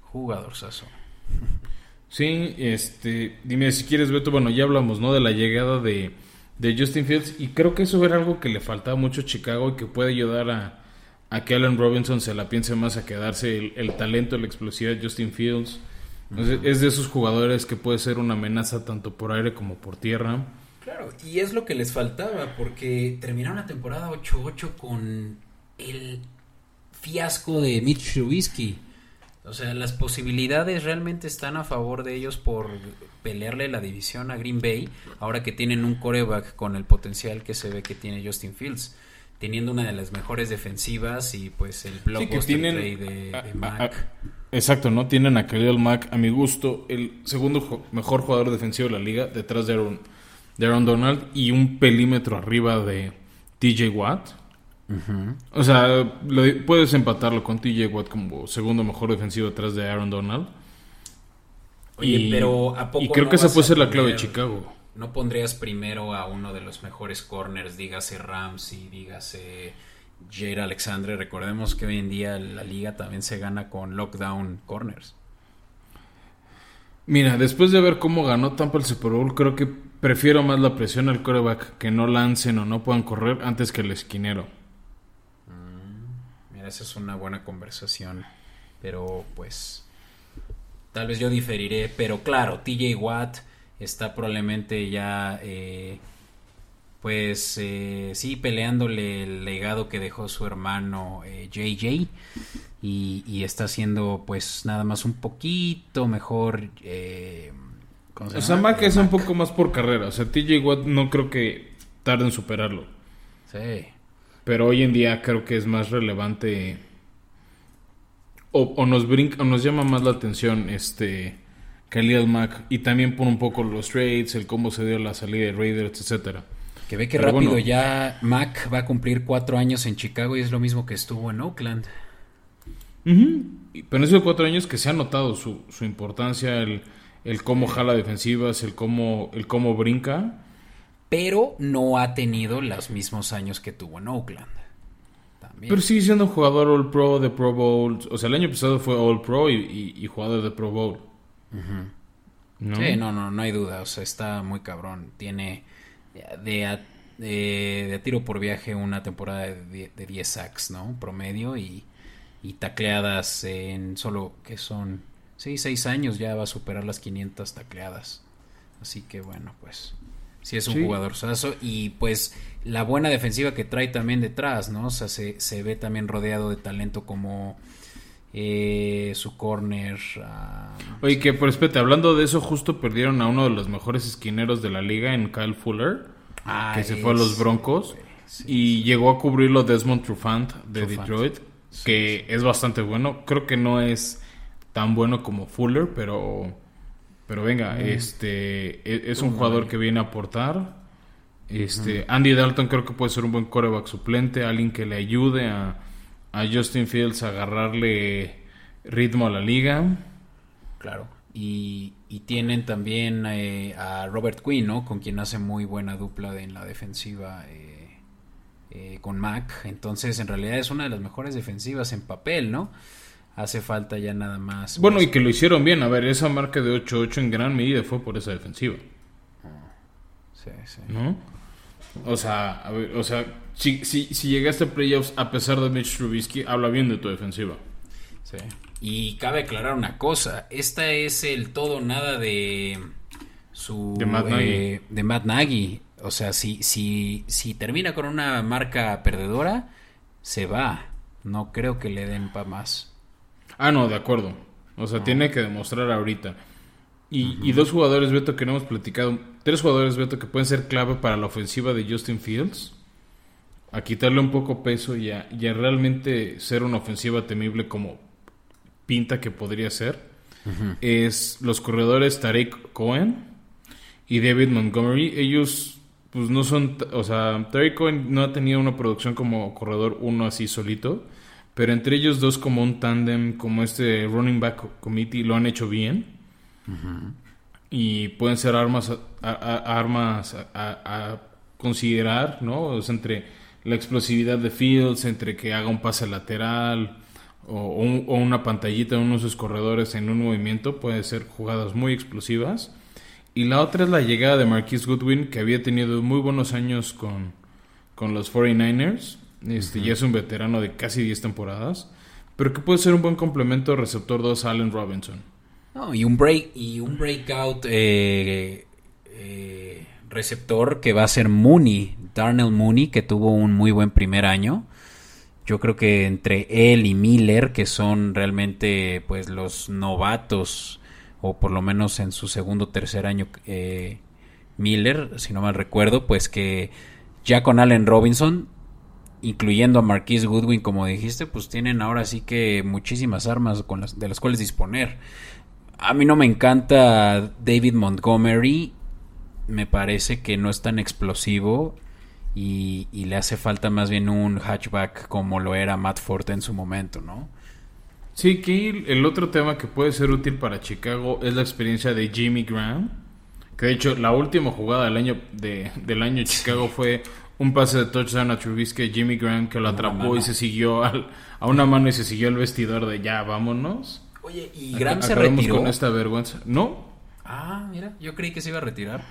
Jugador saso. Sí, este, dime si quieres, Beto, bueno, ya hablamos, ¿no? De la llegada de, de Justin Fields y creo que eso era algo que le faltaba mucho a Chicago y que puede ayudar a, a que Allen Robinson se la piense más a quedarse el, el talento, la explosividad de Justin Fields. Entonces, Es de esos jugadores que puede ser una amenaza tanto por aire como por tierra. Claro, y es lo que les faltaba porque terminaron la temporada 8-8 con el fiasco de Mitch Trubisky. O sea, las posibilidades realmente están a favor de ellos por pelearle la división a Green Bay, ahora que tienen un coreback con el potencial que se ve que tiene Justin Fields, teniendo una de las mejores defensivas y pues el blockbuster play de, a- de Mac. a- exacto, ¿no? Tienen a Khalil Mack, a mi gusto, el segundo jo- mejor jugador defensivo de la liga, detrás de Aaron, de Aaron Donald y un pelímetro arriba de TJ Watt. O sea, lo- puedes empatarlo con TJ Watt como segundo mejor defensivo detrás de Aaron Donald. Oye, pero ¿a poco y creo no que esa puede ser la clave de Chicago. ¿No pondrías primero a uno de los mejores corners, dígase Ramsey, dígase Jair Alexandre? Recordemos que hoy en día la liga también se gana con lockdown corners. Mira, después de ver cómo ganó Tampa el Super Bowl, creo que prefiero más la presión al coreback que no lancen o no puedan correr antes que el esquinero. Esa es una buena conversación, pero pues tal vez yo diferiré, pero claro, TJ Watt está probablemente ya, eh, pues eh, sí, peleándole el legado que dejó su hermano eh, JJ y, y está haciendo pues nada más un poquito mejor. Eh, ¿cómo se O sea, llama? Mack es un poco más por carrera. O sea, TJ Watt no creo que tarde en superarlo. Sí. Pero hoy en día creo que es más relevante. O, o nos brinca, o nos llama más la atención este Khalil Mack. Y también por un poco los trades, el cómo se dio la salida de Raiders, etcétera. Que ve que Pero rápido bueno. ya Mac va a cumplir cuatro años en Chicago y es lo mismo que estuvo en Oakland. Y- Pero en esos cuatro años que se ha notado su, su importancia, el, el cómo jala defensivas, el cómo, el cómo brinca. Pero no ha tenido los mismos años que tuvo en Oakland. También. Pero sigue siendo un jugador All Pro de Pro Bowl. O sea, el año pasado fue All Pro y, y- y jugador de Pro Bowl. ¿No? Sí, no, no, no hay duda. O sea, está muy cabrón. Tiene de a, de, de a tiro por viaje una temporada de, de 10 sacks, ¿no? Promedio y, y tacleadas en solo que son 6, 6 años ya va a superar las 500 tacleadas. Así que bueno, pues sí es un Sí. jugador sazo y pues la buena defensiva que trae también detrás, ¿no? O sea, se, se ve también rodeado de talento como eh, su corner. ah, Oye, que por espérate, hablando de eso, justo perdieron a uno de los mejores esquineros de la liga en Kyle Fuller, ah, que se fue a los Broncos. sí, y llegó a cubrirlo Desmond Trufant de Trufant. Detroit, que es bastante bueno. Creo que no es tan bueno como Fuller, pero pero venga, este e- es, un jugador que viene a aportar. Este Andy Dalton creo que puede ser un buen coreback suplente, alguien que le ayude a, a Justin Fields a agarrarle ritmo a la liga. Claro. Y, y tienen también eh, a Robert Quinn, ¿no? Con quien hace muy buena dupla de- en la defensiva eh, eh, con Mac. Entonces, en realidad es una de las mejores defensivas en papel, ¿no? Hace falta ya nada más. Bueno, pues, y que lo hicieron bien. A ver, esa marca de 8-8 en gran medida fue por esa defensiva. sí, sí. ¿no? O sea, a ver, o sea, si, si, si llegaste a playoffs a pesar de Mitch Trubisky, habla bien de tu defensiva. Sí. Y cabe aclarar una cosa, esta es el todo o nada de su De Matt Nagy. eh, de Matt Nagy. O sea, si, si, si termina con una marca perdedora, se va. No creo que le den para más. Ah, no, de acuerdo. O sea, tiene que demostrar ahorita. Y, y dos jugadores, Beto, que no hemos platicado. Tres jugadores, Beto, que pueden ser clave para la ofensiva de Justin Fields. A quitarle un poco peso y a, y a realmente ser una ofensiva temible como pinta que podría ser. Es los corredores Tarek Cohen y David Montgomery. Ellos, pues no son. O sea, Tarek Cohen no ha tenido una producción como corredor uno así solito. Pero entre ellos dos, como un tándem, como este running back committee, lo han hecho bien. Y pueden ser armas a, armas a, considerar, ¿no? O sea, entre la explosividad de Fields, entre que haga un pase lateral o, o un- o una pantallita en uno de sus corredores en un movimiento, puede ser jugadas muy explosivas. Y la otra es la llegada de Marquise Goodwin, que había tenido muy buenos años con, con los 49ers. Este, Ya es un veterano de casi 10 temporadas. Pero que puede ser un buen complemento receptor 2 a Allen Robinson. No, y un break y un breakout eh, eh, receptor que va a ser Mooney, Darnell Mooney, que tuvo un muy buen primer año. Yo creo que entre él y Miller, que son realmente pues los novatos, o por lo menos en su segundo o tercer año, eh, Miller, si no mal recuerdo, pues que ya con Allen Robinson, incluyendo a Marquise Goodwin, como dijiste, pues tienen ahora sí que muchísimas armas con las, de las cuales disponer. A mí no me encanta David Montgomery, me parece que no es tan explosivo y, y, le hace falta más bien un hatchback como lo era Matt Forte en su momento, ¿no? Sí, que el otro tema que puede ser útil para Chicago es la experiencia de Jimmy Graham, que de hecho la última jugada del año de, del año Chicago fue un pase de touchdown a Trubisky Jimmy Graham que lo atrapó y se siguió al, a una mano y se siguió al vestidor de ya, vámonos. Oye, ¿y Graham se retiró? con esta vergüenza. ¿No? Ah, mira, yo creí que se iba a retirar.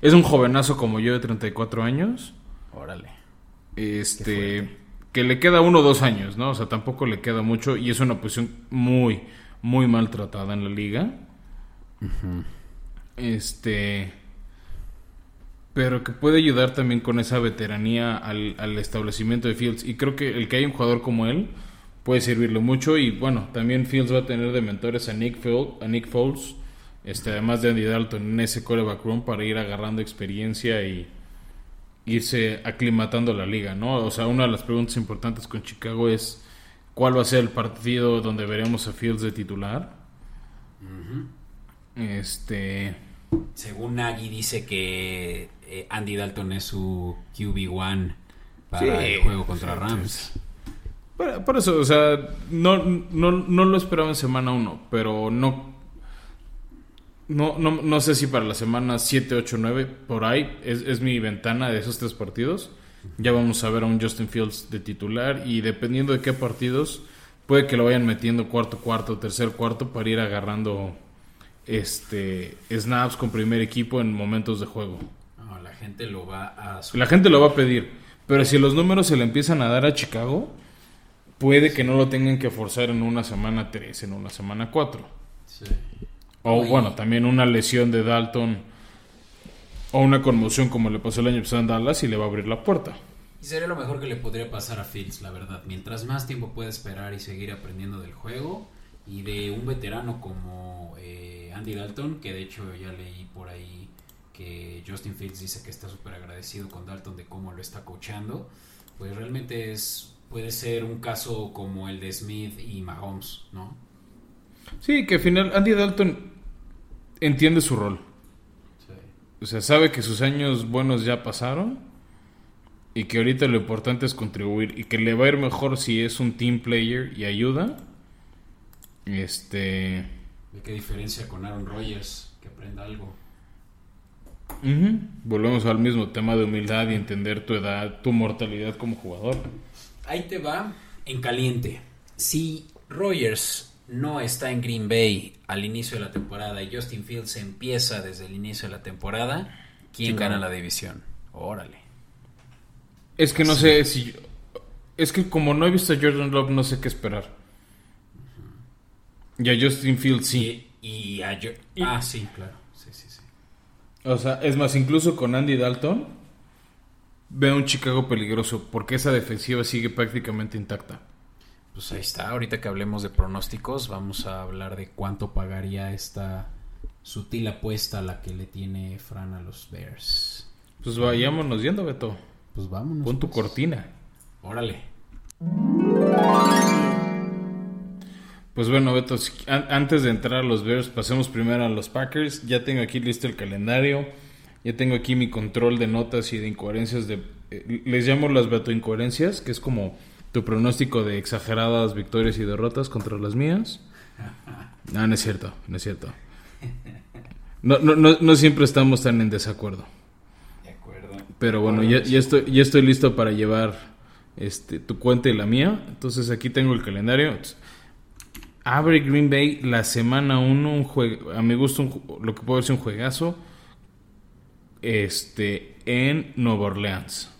Es un jovenazo como yo de 34 años. Órale. Este, que le queda uno o dos años, ¿no? O sea, tampoco le queda mucho y es una posición muy, muy maltratada en la liga. Este, pero que puede ayudar también con esa veteranía al, al, establecimiento de Fields. Y creo que el que haya un jugador como él puede servirle mucho. Y bueno, también Fields va a tener de mentores a Nick, Foles, a Nick Foles este, además de Andy Dalton en ese coreback room para ir agarrando experiencia y irse aclimatando a la liga, ¿no? O sea, una de las preguntas importantes con Chicago es cuál va a ser el partido donde veremos a Fields de titular. Este. Según Nagy dice que eh, Andy Dalton es su QB1 para el juego contra Rams. Por, por, eso, o sea, no, no, no lo esperaba en semana 1, pero no no, no, no sé si para la semana 7, 8, 9, por ahí es, es, mi ventana de esos tres partidos. Ya vamos a ver a un Justin Fields de titular y dependiendo de qué partidos, puede que lo vayan metiendo cuarto, cuarto, tercer, cuarto para ir agarrando este snaps con primer equipo en momentos de juego. Gente lo va a... La gente lo va a pedir, pero si los números se le empiezan a dar a Chicago, puede que no lo tengan que forzar en una semana 3, en una semana 4. Sí. O bueno, también una lesión de Dalton o una conmoción como le pasó el año pasado en Dallas y le va a abrir la puerta. Y sería lo mejor que le podría pasar a Fields, la verdad. Mientras más tiempo pueda esperar y seguir aprendiendo del juego y de un veterano como eh, Andy Dalton, que de hecho ya leí por ahí que Justin Fields dice que está súper agradecido con Dalton de cómo lo está coachando, pues realmente es puede ser un caso como el de Smith y Mahomes, ¿no? Sí, que al final Andy Dalton entiende su rol. Sí. O sea, sabe que sus años buenos ya pasaron y que ahorita lo importante es contribuir y que le va a ir mejor si es un team player y ayuda. Este. ¿De qué diferencia con Aaron Rodgers? Que aprenda algo. Uh -huh. Volvemos al mismo tema de humildad y entender tu edad, tu mortalidad como jugador. Ahí te va en caliente. Si Rodgers no está en Green Bay al inicio de la temporada y Justin Fields empieza desde el inicio de la temporada, ¿quién gana la división? Órale. Es que no sí. sé si. Es que como no he visto a Jordan Love, no sé qué esperar. Y a Justin Fields sí. Y, y a yo y, Ah, sí, claro. O sea, es más, incluso con Andy Dalton, veo un Chicago peligroso porque esa defensiva sigue prácticamente intacta. Pues ahí está, ahorita que hablemos de pronósticos, vamos a hablar de cuánto pagaría esta sutil apuesta a la que le tiene Fran a los Bears. Pues vayámonos yendo, Beto. Pues vámonos. Pon tu pues. cortina. Órale. Pues bueno, Beto, antes de entrar a los Bears, pasemos primero a los Packers. Ya tengo aquí listo el calendario. Ya tengo aquí mi control de notas y de incoherencias. De, eh, les llamo las Beto incoherencias, que es como tu pronóstico de exageradas victorias y derrotas contra las mías. No, no es cierto, no es cierto. No, no, no, no siempre estamos tan en desacuerdo. De acuerdo. Pero bueno, ya, ya, estoy, ya estoy listo para llevar este, tu cuenta y la mía. Entonces aquí tengo el calendario. Abre Green Bay la semana 1, un juego, a mi gusto un, lo que puede ser un juegazo este, en Nueva Orleans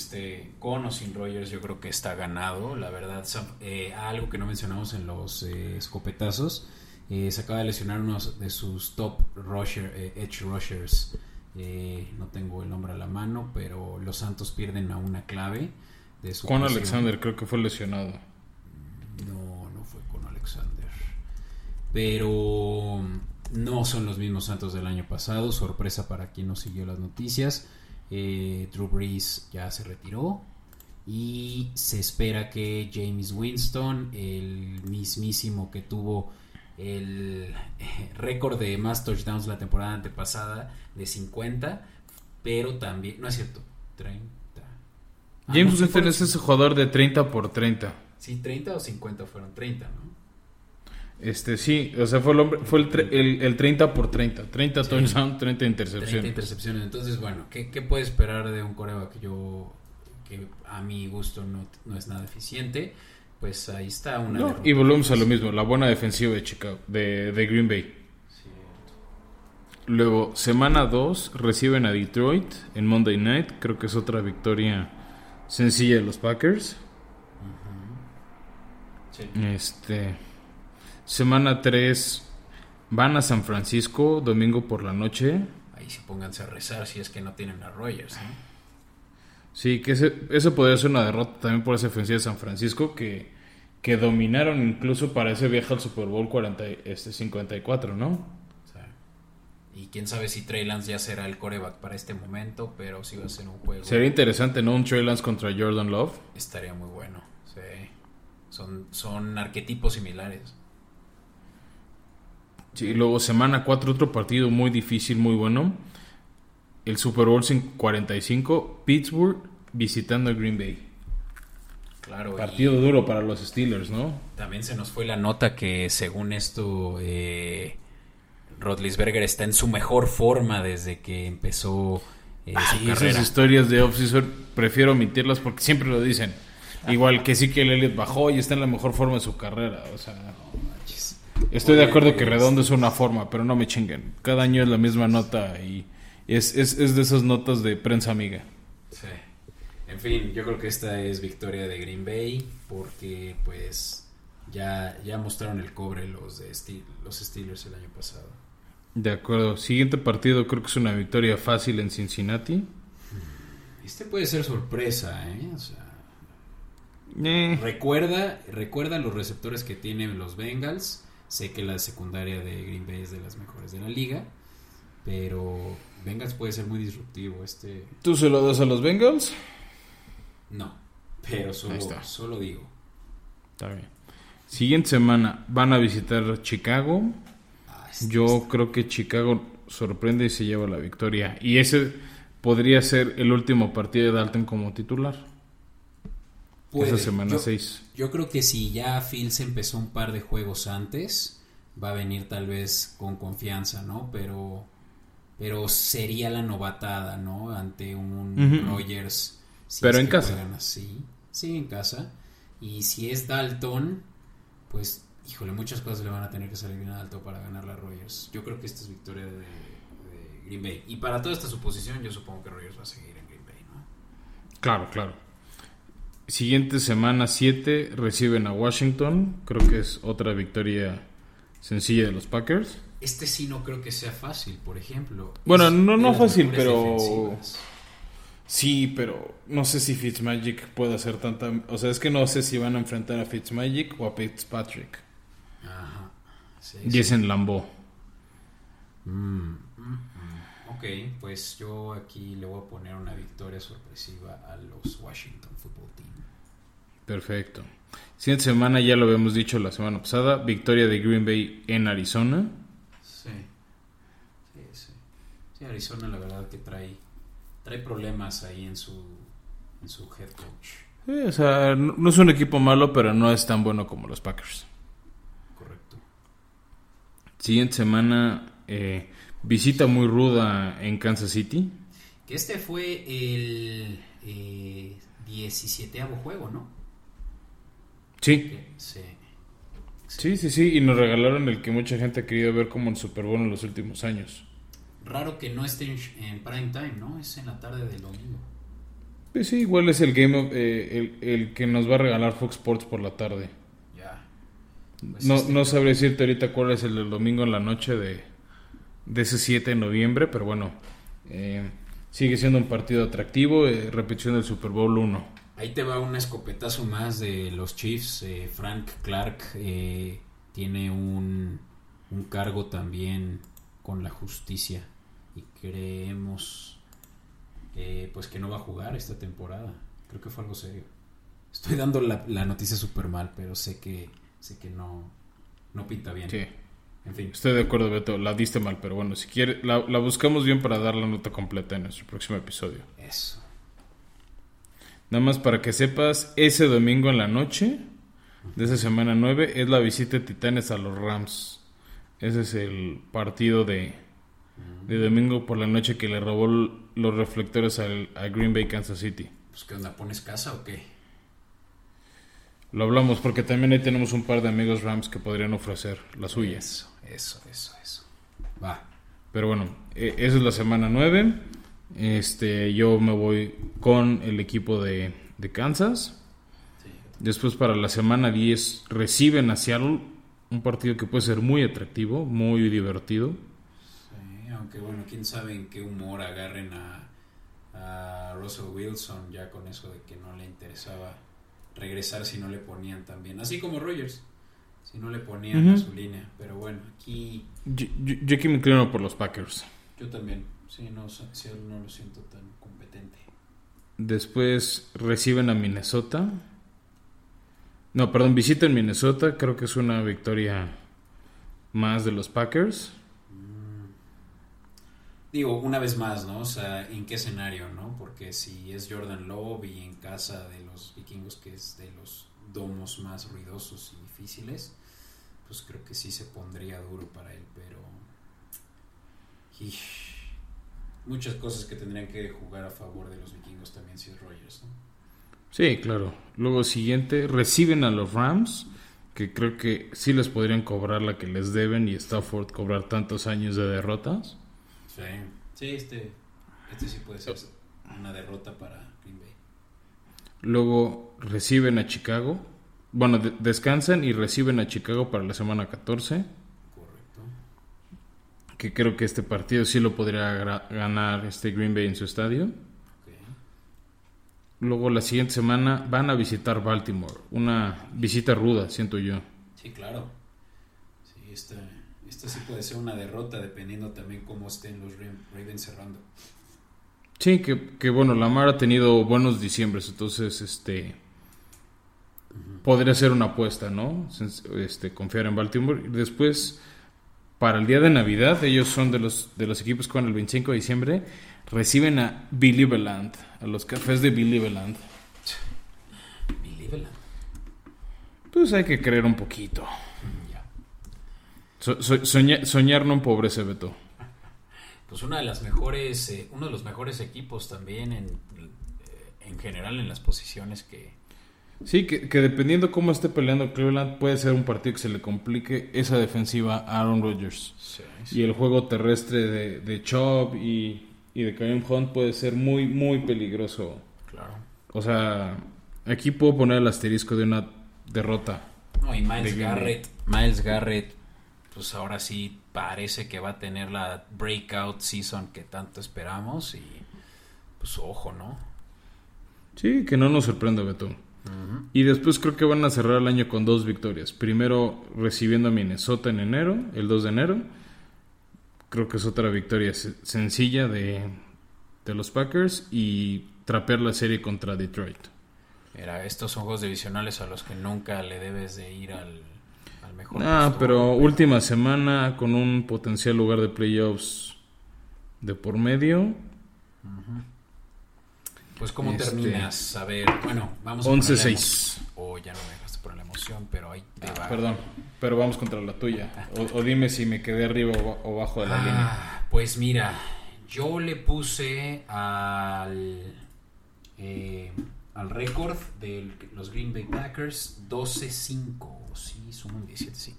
este, con o sin Rogers yo creo que está ganado. La verdad, eh, algo que no mencionamos en los eh, escopetazos, eh, se acaba de lesionar uno de sus top rusher, edge rushers. no tengo el nombre a la mano, pero los Santos pierden a una clave. de su Juan. Alexander creo que fue lesionado. No, Alexander. Pero no son los mismos Santos del año pasado. Sorpresa para quien no siguió las noticias. Eh, Drew Brees ya se retiró. Y se espera que James Winston, el mismísimo que tuvo el eh, récord de más touchdowns la temporada antepasada de 50, pero también, no es cierto, 30. Ah, James no, Winston es ese jugador de 30 por 30. Sí, 30 o 50 fueron 30, ¿no? Este sí, o sea, fue el hombre, fue el, el, el 30 por 30. 30 Sí. touchdowns, 30 30 intercepciones. intercepciones. Entonces, bueno, ¿qué, qué puede esperar de un coreback que yo, que a mi gusto no, no es nada eficiente? Pues ahí está una No, y volvemos a lo mismo, la buena defensiva de Chicago, de, de Green Bay. Luego, semana 2, reciben a Detroit en Monday Night. Creo que es otra victoria sencilla de los Packers. Sí. Este, semana 3, van a San Francisco, domingo por la noche. Ahí sí pónganse a rezar si es que no tienen a Rogers, ¿no? Sí, que ese, ese podría ser una derrota también por esa ofensiva de San Francisco que, que dominaron incluso para ese viaje al Super Bowl 40, y- este, 54, ¿no? Y quién sabe si Trey Lance ya será el coreback para este momento, pero si va a ser un juego. Sería interesante, ¿no? Un Trey Lance contra Jordan Love. Estaría muy bueno. Sí. Son, son arquetipos similares. Sí, y luego semana 4, otro partido muy difícil, muy bueno. El Super Bowl 45, Pittsburgh visitando a Green Bay. Claro. y- Partido duro para los Steelers, ¿no? También se nos fue la nota que según esto eh, Rodlisberger está en su mejor forma desde que empezó eh, su Ay, esas carrera. historias de off-season prefiero omitirlas porque siempre lo dicen. Igual que sí que el Elliott bajó y está en la mejor forma de su carrera. O sea. Estoy de acuerdo que Pues- redondo es una forma, pero no me chinguen. Cada año es la misma nota y es, es, es de esas notas de prensa amiga. Sí. En fin, yo creo que esta es victoria de Green Bay porque pues ya, ya mostraron el cobre los, de Steel- los Steelers el año pasado. De acuerdo. Siguiente partido creo que es una victoria fácil en Cincinnati. Este puede ser sorpresa, ¿eh? O sea, Eh, recuerda, recuerda los receptores que tienen los Bengals. Sé que la secundaria de Green Bay es de las mejores de la liga, pero Bengals puede ser muy disruptivo. Este, ¿Tú se lo das a los Bengals? no, pero solo, solo digo. Está bien. Siguiente semana van a visitar Chicago. Ah, Yo creo que Chicago sorprende y se lleva la victoria. Y ese podría ser el último partido de Dalton como titular. Puede. Esa semana Yo- 6. Yo creo que si ya Phil se empezó un par de juegos antes, va a venir tal vez con confianza, ¿no? Pero, pero sería la novatada, ¿no? Ante un. Rogers. si Pero en casa. así. Sí, en casa. Y si es Dalton, pues, híjole, muchas cosas le van a tener que salir bien a Dalton para ganarle a Rogers. Yo creo que esta es victoria de, de Green Bay. Y para toda esta suposición, yo supongo que Rogers va a seguir en Green Bay, ¿no? Claro, claro. Siguiente semana 7 reciben a Washington. Creo que es otra victoria sencilla de los Packers. Este sí no creo que sea fácil, por ejemplo. Bueno, Es no- no fácil, pero- defensivas. Sí, pero no sé si Fitzmagic puede hacer tanta... O sea, es que no sé si van a enfrentar a Fitzmagic o a Fitzpatrick. Ajá. Sí, Y sí. es en Lambeau. Mm, mm, mm. Ok, pues yo aquí le voy a poner una victoria sorpresiva a los Washington Football Team. Perfecto. Siguiente semana, ya lo habíamos dicho la semana pasada, victoria de Green Bay en Arizona. Sí. Sí, sí. Sí, Arizona la verdad que trae, trae problemas ahí en su, en su head coach. Sí, o sea, no, es un equipo malo, pero no es tan bueno como los Packers. Correcto. Siguiente semana, eh, visita muy ruda en Kansas City. Que este fue el eh, 17 juego, ¿no? Sí, Sí. sí, sí, sí. Y nos regalaron el que mucha gente ha querido ver como el Super Bowl en los últimos años. Raro que no esté en, en prime time, ¿no? Es en la tarde del domingo. Pues sí, igual es el game of- eh, el, el que nos va a regalar Fox Sports por la tarde. Ya. Pues No, este- no sabré decirte ahorita cuál es el del domingo en la noche de, de ese 7 de noviembre, pero bueno, eh, sigue siendo un partido atractivo, eh, repetición del Super Bowl 1. Ahí te va un escopetazo más de los Chiefs. Eh, Frank Clark eh, tiene un, un cargo también con la justicia y creemos eh, pues que no va a jugar esta temporada. Creo que fue algo serio. Estoy dando la, la noticia súper mal, pero sé que sé que no, no pinta bien. Sí. En fin. Estoy de acuerdo, Beto. La diste mal, pero bueno, si quieres, la, la buscamos bien para dar la nota completa en nuestro próximo episodio. Eso. Nada más para que sepas, ese domingo en la noche de esa semana 9 es la visita de Titanes a los Rams. Ese es el partido de, de domingo por la noche que le robó los reflectores al, a Green Bay, Kansas City. Pues qué onda, ¿pones casa o qué? Lo hablamos porque también ahí tenemos un par de amigos Rams que podrían ofrecer las suyas. Eso, eso, eso, eso. Va. Pero bueno, eh, esa es la semana 9. Este, yo me voy con el equipo de, de Kansas. Sí. Después para la semana 10 reciben a Seattle un partido que puede ser muy atractivo, muy divertido. Sí, aunque bueno, quién sabe en qué humor agarren a, a Russell Wilson ya con eso de que no le interesaba regresar si no le ponían también. Así como Rogers, si no le ponían a su línea. Pero bueno, aquí Yo, yo- yo aquí me inclino por los Packers. yo también. Sí, no, no lo siento tan competente. Después reciben a Minnesota. No, perdón, visitan Minnesota. Creo que es una victoria más de los Packers. Digo, una vez más, ¿no? O sea, ¿en qué escenario, no? Porque si es Jordan Love y en casa de los vikingos, que es de los domos más ruidosos y difíciles, pues creo que sí se pondría duro para él, pero... Ish. Muchas cosas que tendrían que jugar a favor de los vikingos también si es Rogers, ¿no? Sí, claro. Luego siguiente, reciben a los Rams, que creo que sí les podrían cobrar la que les deben y Stafford cobrar tantos años de derrotas. Sí. Sí, este, este sí puede ser una derrota para Green Bay. Luego reciben a Chicago. Bueno, de- descansan y reciben a Chicago para la semana 14, Correcto. Que creo que este partido sí lo podría ganar este Green Bay en su estadio. Luego la siguiente semana van a visitar Baltimore, una visita ruda, siento yo. Sí, claro. Sí, esta, esta sí puede ser una derrota dependiendo también cómo estén los Ra- Ravens cerrando. Sí, que, que bueno, Lamar ha tenido buenos diciembres, entonces este podría ser una apuesta, ¿no? Este, confiar en Baltimore. Después, para el día de Navidad, ellos son de los, de los equipos con el 25 de diciembre, reciben a Believeland, a los cafés de Believeland. Believeland. Pues hay que creer un poquito. Ya. So- so- soña- soñar no empobrece, Beto. Pues una de las mejores, eh, uno de los mejores equipos también en, eh, en general en las posiciones que... Sí, que, que dependiendo cómo esté peleando Cleveland, puede ser un partido que se le complique esa defensiva a Aaron Rodgers. Y el juego terrestre de, de Chubb y, y de Kareem Hunt puede ser muy, muy peligroso. Claro. O sea, aquí puedo poner el asterisco de una derrota. No, y Miles. Garrett, Miles Garrett, pues ahora sí parece que va a tener la breakout season que tanto esperamos y pues ojo, ¿no? Sí, que no nos sorprenda, Beto. Y después creo que van a cerrar el año con dos victorias. Primero recibiendo a Minnesota en enero, el 2 de enero. Creo que es otra victoria se- sencilla de, de los Packers y trapear la serie contra Detroit. Mira, estos son juegos divisionales a los que nunca le debes de ir al, al mejor. Ah, pero última semana con un potencial lugar de playoffs de por medio. Pues cómo Este, terminas, a ver, bueno, vamos a ponerle 11-6. emo- Oh, ya no me dejaste por la emoción, pero ahí te va. Perdón, pero vamos contra la tuya. O, o dime si me quedé arriba o, ba- o bajo de la línea. Ah, pues mira, yo le puse al eh, al récord de los Green Bay Packers 12-5. Sí, suman 17, sí.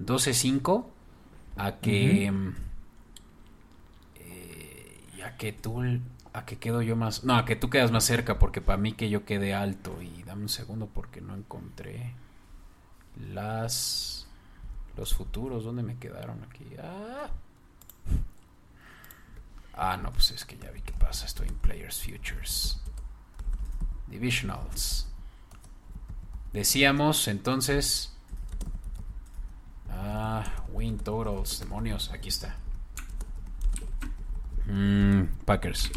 12-5 a que eh, y a que tú a que quedo yo más no a que tú quedas más cerca porque para mí que yo quede alto y dame un segundo porque no encontré las los futuros dónde me quedaron aquí ah Ah, no, pues es que ya vi qué pasa. Estoy en Players Futures. Divisionals. Decíamos entonces. Ah, win totals, demonios, aquí está. Mm, Packers.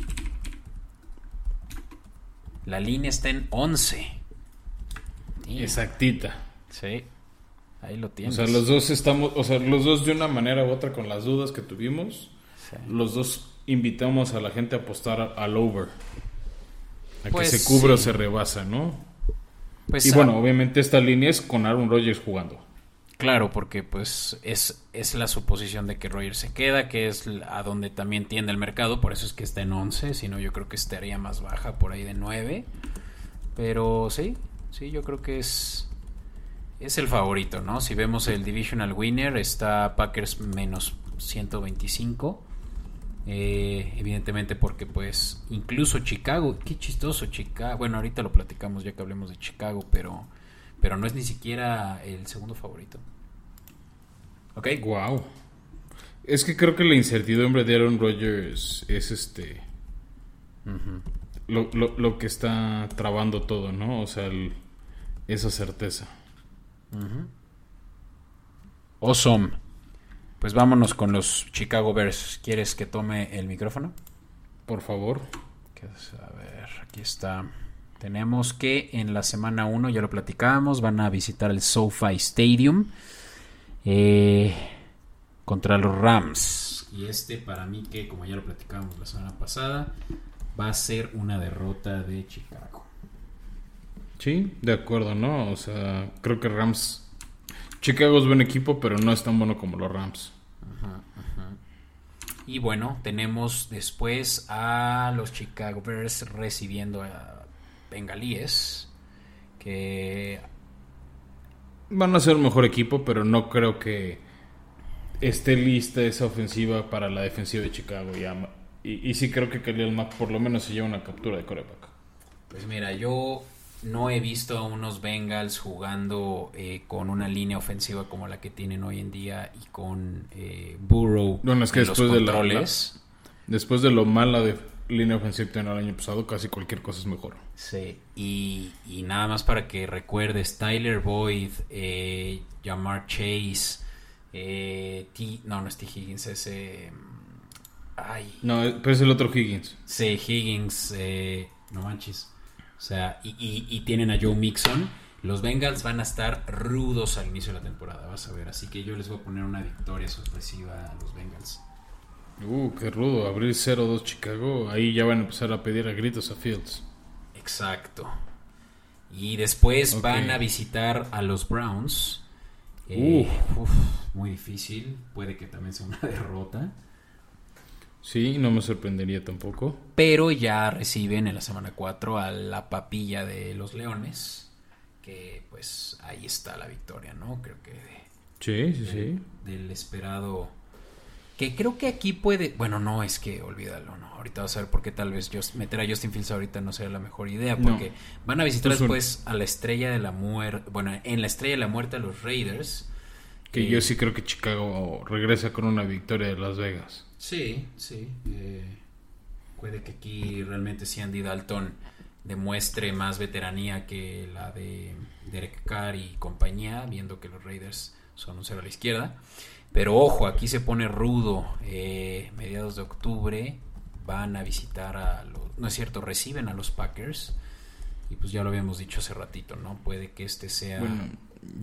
La línea está en 11. Damn. Exactita. Sí. Ahí lo O tienes. sea, los dos estamos, o sea, los dos de una manera u otra con las dudas que tuvimos, Sí. los dos invitamos a la gente a apostar al over. A Pues que se cubra o se rebasa, ¿no? Pues, y ah, bueno, obviamente esta línea es con Aaron Rodgers jugando. Claro, porque pues es, es la suposición de que Roger se queda, que es a donde también tiende el mercado, por eso es que está en 11, si no yo creo que estaría más baja, por ahí de 9. Pero sí, sí, yo creo que es, es el favorito, ¿no? Si vemos el Divisional Winner, está Packers menos 125. Eh, evidentemente porque pues incluso Chicago, qué chistoso Chicago, bueno ahorita lo platicamos ya que hablemos de Chicago, pero, pero no es ni siquiera el segundo favorito. Ok, Wow. Es que creo que la incertidumbre de Aaron Rodgers es este lo, lo- lo que está trabando todo, ¿no? O sea, el- esa certeza. Awesome. Pues vámonos con los Chicago Bears. ¿Quieres que tome el micrófono? Por favor. A ver, aquí está. Tenemos que en la semana 1, ya lo platicábamos, van a visitar el SoFi Stadium eh, contra los Rams. Y este para mí que, como ya lo platicábamos la semana pasada, va a ser una derrota de Chicago. Sí, de acuerdo, ¿no? O sea, creo que Rams... Chicago es buen equipo, pero no es tan bueno como los Rams. Y bueno, tenemos después a los Chicago Bears recibiendo a Bengalíes, que Van a ser un mejor equipo, pero no creo que esté lista esa ofensiva para la defensiva de Chicago. Y, ama- y, y sí creo que Khalil Mack por lo menos se lleva una captura de coreback. Pues mira, yo no he visto a unos Bengals jugando eh, con una línea ofensiva como la que tienen hoy en día y con eh, Burrow Bueno, es que los después de la-. Después de lo mala de línea ofensiva tenían el año pasado, casi cualquier cosa es mejor. Sí, y, y nada más para que recuerdes, Tyler Boyd, eh, Jamar Chase, eh, T, no, no es T. Higgins, es... eh, ay, No, pero es el otro Higgins. Sí, Higgins, eh, no manches. O sea, y, y- y tienen a Joe Mixon. Los Bengals van a estar rudos al inicio de la temporada, vas a ver. Así que yo les voy a poner una victoria sorpresiva a los Bengals. Uh, qué rudo. Abrir 0-2 Chicago. Ahí ya van a empezar a pedir a gritos a Fields. Exacto. Y después van a visitar a los Browns. Eh, uf, muy difícil. Puede que también sea una derrota. Sí, no me sorprendería tampoco. Pero ya reciben en la semana 4 a la papilla de los Leones. Que pues ahí está la victoria, ¿no? Creo que de- Sí, sí, sí. del esperado. Que creo que aquí puede. Bueno, no, es que olvídalo, no. Ahorita vas a ver por qué tal vez Just- meter a Justin Fields ahorita no sería la mejor idea. No. Porque van a visitar después a la estrella de la muerte. Bueno, en la estrella de la muerte a los Raiders. Que Eh, yo sí creo que Chicago regresa con una victoria de Las Vegas. Sí, sí. eh, puede que aquí realmente sí Andy Dalton demuestre más veteranía que la de Derek Carr y compañía, viendo que los Raiders son un cero a la izquierda. Pero ojo, aquí se pone rudo. eh, mediados de octubre van a visitar a los... No es cierto, reciben a los Packers. Y pues ya lo habíamos dicho hace ratito, ¿no? Puede que este sea... Bueno,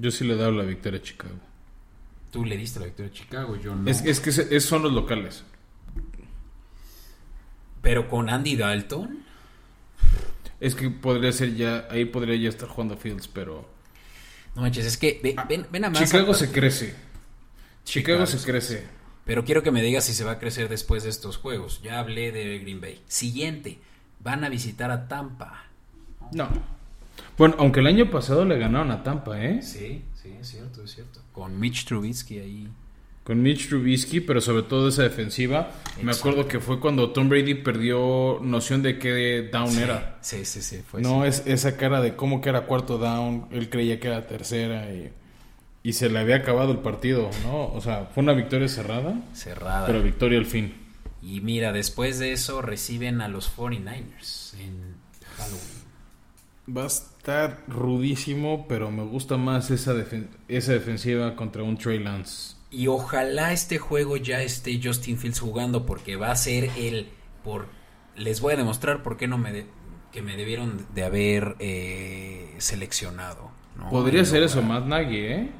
yo sí le he dado la victoria a Chicago. Tú le diste la victoria a Chicago, yo no. Es, es que es- son los locales. Pero con Andy Dalton... Es que podría ser ya, ahí podría ya estar jugando Fields, pero No manches, es que ve- ven, ven a más... Chicago se crece. Chicago se crece. Pero quiero que me digas si se va a crecer después de estos juegos. Ya hablé de Green Bay. Siguiente, van a visitar a Tampa. No. Bueno, aunque el año pasado le ganaron a Tampa, ¿eh? Sí, sí, es cierto, es cierto. Con Mitch Trubisky ahí. Con Mitch Trubisky, pero sobre todo esa defensiva. Me acuerdo que fue cuando Tom Brady perdió noción de qué down sí, era. Sí, sí, sí, fue no es esa cara de cómo que era cuarto down, él creía que era tercera y, y se le había acabado el partido, ¿no? O sea, fue una victoria cerrada, cerrada. pero victoria al fin. Y mira, después de eso reciben a los 49ers en Halloween. Va a estar rudísimo, pero me gusta más esa, defen- esa defensiva contra un Trey Lance. Y ojalá este juego ya esté Justin Fields jugando porque va a ser el por les voy a demostrar por qué no me de- que me debieron de haber eh, seleccionado. ¿no? Podría ser eso, Matt Nagy, ¿eh?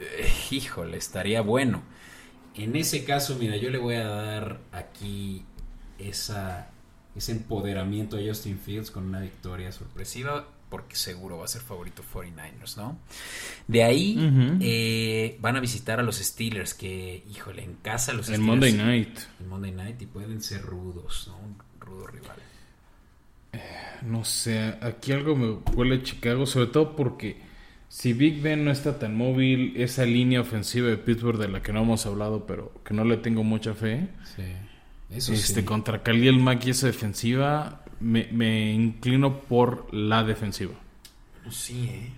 Eh, Híjole, estaría bueno. En ese caso, mira, yo le voy a dar aquí esa, ese empoderamiento a Justin Fields con una victoria sorpresiva, porque seguro va a ser favorito 49ers, ¿no? De ahí eh, van a visitar a los Steelers, que, híjole, en casa los En Steelers. Monday Night. En Monday Night y pueden ser rudos, ¿no? Un rudo rival. No sé, aquí algo me huele a Chicago, sobre todo porque si Big Ben no está tan móvil, esa línea ofensiva de Pittsburgh de la que no hemos hablado, pero que no le tengo mucha fe, Sí. Eso este, sí. contra Khalil Mack y esa defensiva, me, me inclino por la defensiva. Sí, ¿eh?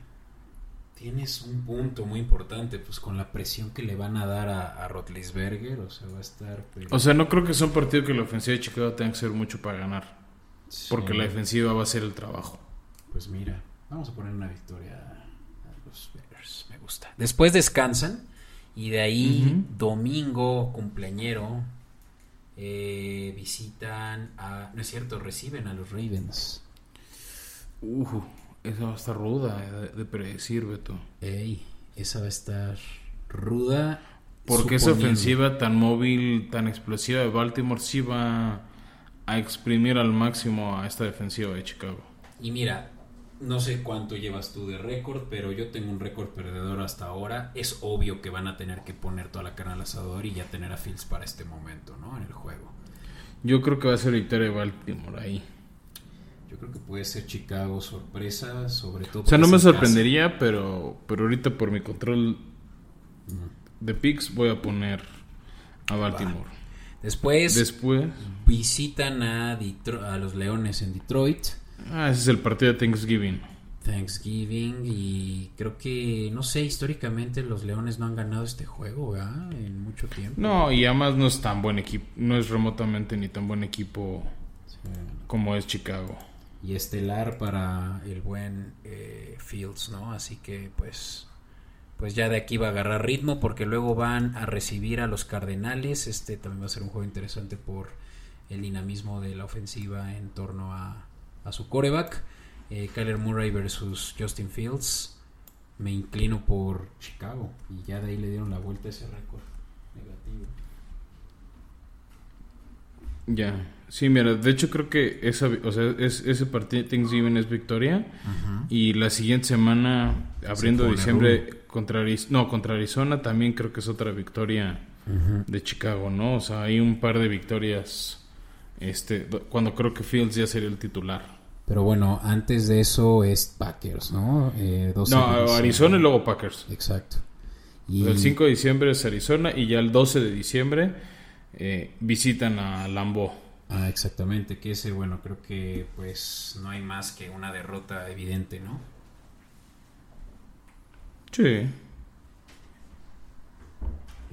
Tienes un punto muy importante, pues con la presión que le van a dar a, a Rotlisberger, o sea, va a estar... pero- O sea, no creo que sea un partido que la ofensiva de Chicago tenga que hacer mucho para ganar, Sí. porque la defensiva va a hacer el trabajo. Pues mira, vamos a poner una victoria los Bears, me gusta. Después descansan y de ahí, domingo, cumpleañero, eh, visitan a... No es cierto, reciben a los Ravens. Uh, esa va a estar ruda de, de predecir, Beto. Ey, esa va a estar ruda. Porque esa ofensiva tan móvil, tan explosiva de Baltimore sí va a exprimir al máximo a esta defensiva de Chicago. Y mira, no sé cuánto llevas tú de récord, pero yo tengo un récord perdedor hasta ahora. Es obvio que van a tener que poner toda la carne al asador y ya tener a Fields para este momento, ¿no? En el juego. Yo creo que va a ser victoria de Baltimore ahí. Yo creo que puede ser Chicago sorpresa, sobre todo. O sea, no me casa. sorprendería, pero, pero ahorita por mi control de picks voy a poner a Baltimore. Después Después, visitan a, Detro- a los Leones en Detroit. Ah, ese es el partido de Thanksgiving. Thanksgiving y creo que, no sé, históricamente los Leones no han ganado este juego, ¿verdad? En mucho tiempo. No, y además no es tan buen equipo, no es remotamente ni tan buen equipo Sí. como es Chicago. y estelar para el buen eh, Fields, ¿no? Así que pues pues ya de aquí va a agarrar ritmo porque luego van a recibir a los Cardenales. Este también va a ser un juego interesante por el dinamismo de la ofensiva en torno a, a su coreback. Eh, Kyler Murray versus Justin Fields. Me inclino por Chicago y ya de ahí le dieron la vuelta a ese récord negativo. Ya, sí, mira, de hecho creo que esa, o sea, es, ese partido de Thanksgiving es victoria y la siguiente semana, abriendo diciembre contra no, contra Arizona también creo que es otra victoria de Chicago, ¿no? O sea, hay un par de victorias este do- cuando creo que Fields ya sería el titular. Pero bueno, antes de eso es Packers, ¿no? Eh, 12 No. Arizona y luego Packers. Exacto. Y El 5 de diciembre es Arizona y ya el 12 de diciembre eh, visitan a Lambeau. Ah, exactamente, que ese, bueno, creo que pues no hay más que una derrota evidente, ¿no? Sí.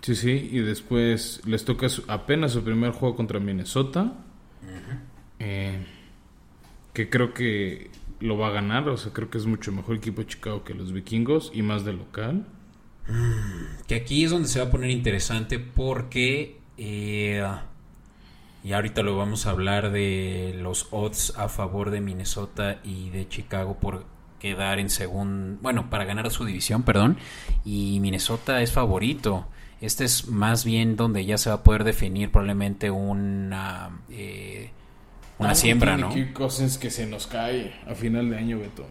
Sí, sí, y después les toca su- apenas su primer juego contra Minnesota. Eh, que creo que lo va a ganar, o sea, creo que es mucho mejor equipo de Chicago que los vikingos y más de local. Que aquí es donde se va a poner interesante porque, eh, y ahorita lo vamos a hablar de los odds a favor de Minnesota y de Chicago por quedar en segundo, bueno, para ganar su división, perdón, y Minnesota es favorito. Este es más bien donde ya se va a poder definir probablemente una, eh, una Algo siembra, tiene ¿no? Kirk Cousins que se nos cae a final de año, Beto.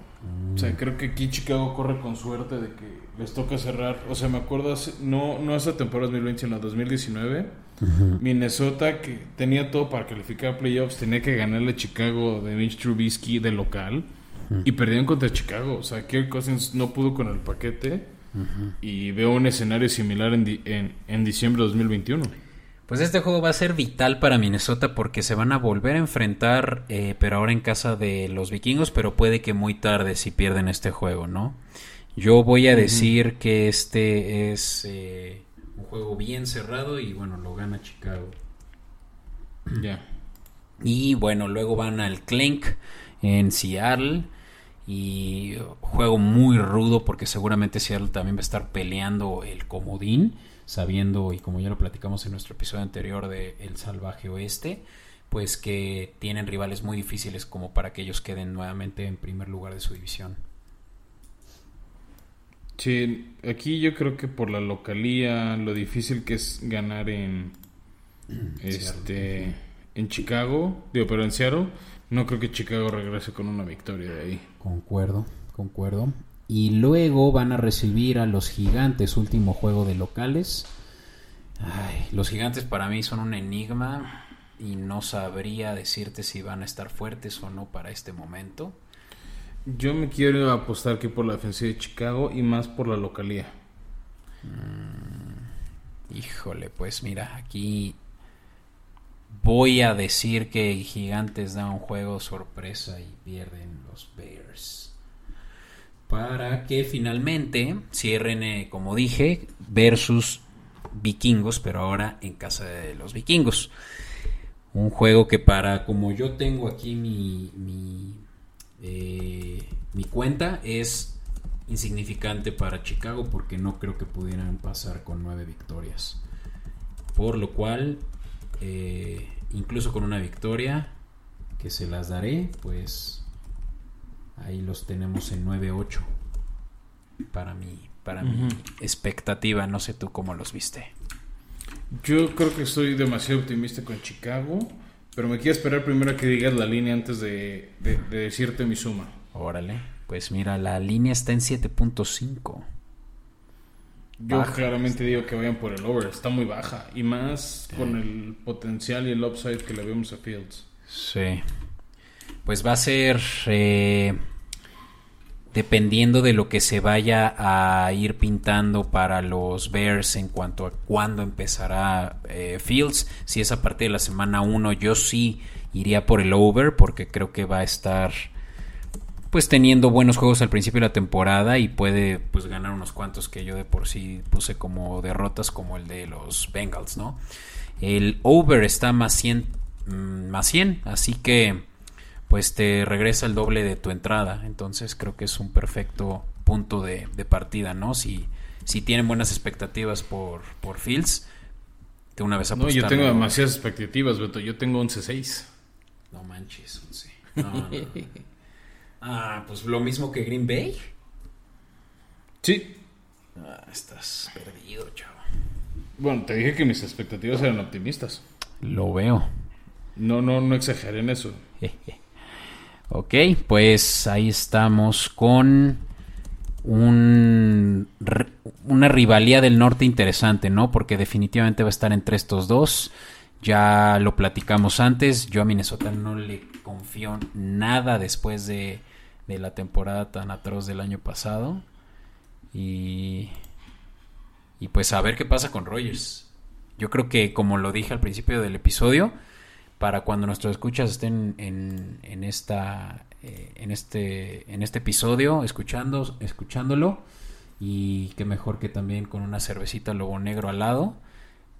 O sea, creo que aquí Chicago corre con suerte de que les toca cerrar. O sea, me acuerdo, no, no esa temporada 2020, sino 2019. Minnesota, que tenía todo para calificar a playoffs, tenía que ganarle a Chicago de Mitch Trubisky de local. Y perdieron contra Chicago. O sea, Kirk Cousins no pudo con el paquete. Y veo un escenario similar en, di- en, en diciembre de 2021. Pues este juego va a ser vital para Minnesota porque se van a volver a enfrentar, eh, pero ahora en casa de los vikingos, pero puede que muy tarde si pierden este juego, ¿no? Yo voy a decir que este es eh, un juego bien cerrado y bueno, lo gana Chicago. Ya. Y bueno, luego van al Clink en Seattle. Y juego muy rudo porque seguramente Seattle también va a estar peleando el comodín, sabiendo, y como ya lo platicamos en nuestro episodio anterior de El Salvaje Oeste, pues que tienen rivales muy difíciles como para que ellos queden nuevamente en primer lugar de su división. Sí, aquí yo creo que por la localía, lo difícil que es ganar en este en Chicago, digo, pero en Seattle, no creo que Chicago regrese con una victoria de ahí. Concuerdo, concuerdo. Y luego van a recibir a los gigantes, último juego de locales. Ay, los gigantes para mí son un enigma y no sabría decirte si van a estar fuertes o no para este momento. Yo me quiero apostar que por la defensiva de Chicago y más por la localía. Mm, híjole, pues mira, aquí voy a decir que Gigantes da un juego sorpresa y pierden. Para que finalmente cierren, eh, como dije, versus vikingos, pero ahora en casa de los vikingos. Un juego que para, como yo tengo aquí mi, mi eh, cuenta es insignificante para Chicago porque no creo que pudieran pasar con nueve victorias. Por lo cual, eh, incluso con una victoria que se las daré, pues ahí los tenemos en 9-8 para mi, para mi expectativa. No sé tú cómo los viste. Yo creo que estoy demasiado optimista con Chicago. Pero me quiero esperar primero a que digas la línea antes de, decirte mi suma. Órale. Pues mira, la línea está en 7.5. Yo claramente digo que vayan por el over. Está muy baja. Y más con el potencial y el upside que le vemos a Fields. Sí. Pues va a ser... Eh, dependiendo de lo que se vaya a ir pintando para los Bears en cuanto a cuándo empezará eh, Fields. Si es a partir de la semana 1, yo sí iría por el over porque creo que va a estar pues teniendo buenos juegos al principio de la temporada y puede pues ganar unos cuantos que yo de por sí puse como derrotas como el de los Bengals, ¿no? El over está más 100, mm, más 100 así que pues te regresa el doble de tu entrada. Entonces creo que es un perfecto punto de, partida, ¿no? Si, si tienen buenas expectativas por, por Fields, de una vez No, yo tengo demasiadas expectativas, Beto. Yo tengo 11-6. No manches, 11. No, ah, pues lo mismo que Green Bay. Sí. Ah, estás perdido, chavo. Bueno, te dije que mis expectativas eran optimistas. Lo veo. No, no, no exageré en eso. Ok, pues ahí estamos con un, una rivalía del norte interesante, ¿no? Porque definitivamente va a estar entre estos dos. Ya lo platicamos antes. Yo a Minnesota no le confío nada después de, de la temporada tan atroz del año pasado. Y, y pues a ver qué pasa con Rogers. Yo creo que como lo dije al principio del episodio, para cuando nuestros escuchas estén en, en esta eh, en este en este episodio escuchando escuchándolo y que mejor que también con una cervecita lobo negro al lado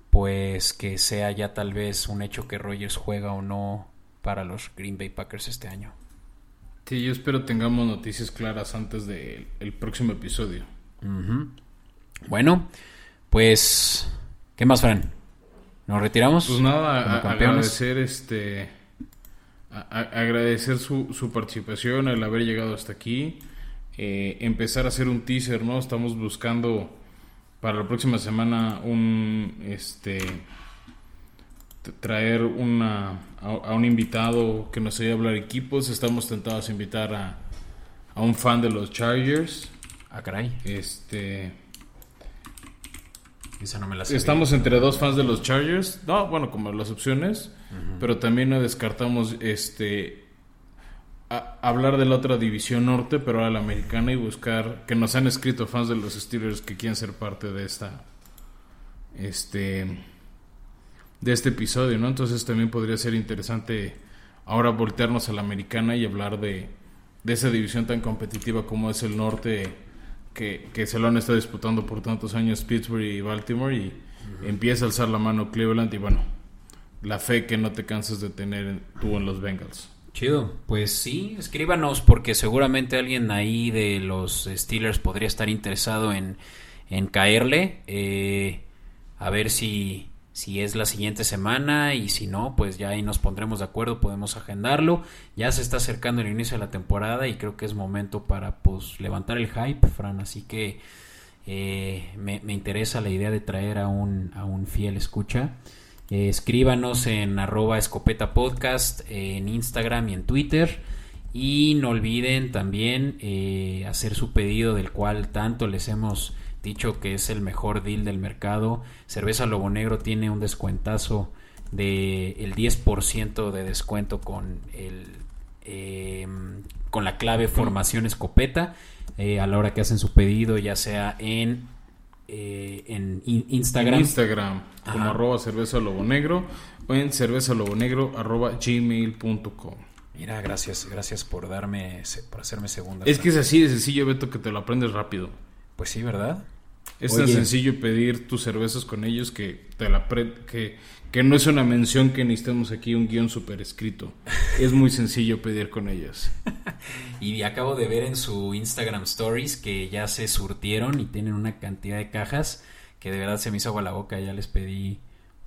pues que sea ya tal vez un hecho que Rogers juega o no para los Green Bay Packers este año. Sí, yo espero tengamos noticias claras antes del próximo episodio. Bueno, pues, ¿qué más, Fran? ¿Nos retiramos? Pues nada, agradecer este agradecer su, su, participación, el haber llegado hasta aquí. Eh, empezar a hacer un teaser, ¿no? Estamos buscando para la próxima semana un este traer una a, un invitado que nos ayude a hablar equipos. Estamos tentados a invitar a, a un fan de los Chargers. Ah, caray. Este Estamos entre dos fans de los Chargers. No, bueno, como las opciones. Pero también no descartamos este hablar de la otra división norte, pero a la americana y buscar que nos han escrito fans de los Steelers que quieren ser parte de esta este de este episodio, ¿no? Entonces también podría ser interesante ahora voltearnos a la americana y hablar de, de esa división tan competitiva como es el norte que, se lo han estado disputando por tantos años Pittsburgh y Baltimore y empieza a alzar la mano Cleveland y bueno, la fe que no te cansas de tener tú en los Bengals. Chido, pues sí, escríbanos porque seguramente alguien ahí de los Steelers podría estar interesado en, en caerle. Eh, a ver si, si es la siguiente semana y si no, pues ya ahí nos pondremos de acuerdo, podemos agendarlo. Ya se está acercando el inicio de la temporada y creo que es momento para pues levantar el hype, Fran. Así que eh, me, interesa la idea de traer a un, a un fiel escucha. Eh, escríbanos en arroba escopeta podcast en Instagram y en Twitter. Y no olviden también eh, hacer su pedido del cual tanto les hemos dicho que es el mejor deal del mercado. Cerveza Lobo Negro tiene un descuentazo de el 10% de descuento con el eh, con la clave formación escopeta a la hora que hacen su pedido ya sea en eh, en Instagram. Instagram, como arroba cerveza lobo negro o en cerveza lobo negro arroba gmail.com. Mira, gracias, gracias por darme, por hacerme segunda. Es que es así de sencillo, Beto, que te lo aprendes rápido. Pues sí, ¿verdad? Es tan sencillo pedir tus cervezas con ellos que te la que, que no es una mención que necesitemos aquí un guion super escrito. Es muy sencillo pedir con ellos. y acabo de ver en su Instagram Stories que ya se surtieron y tienen una cantidad de cajas que de verdad se me hizo agua la boca. Ya les pedí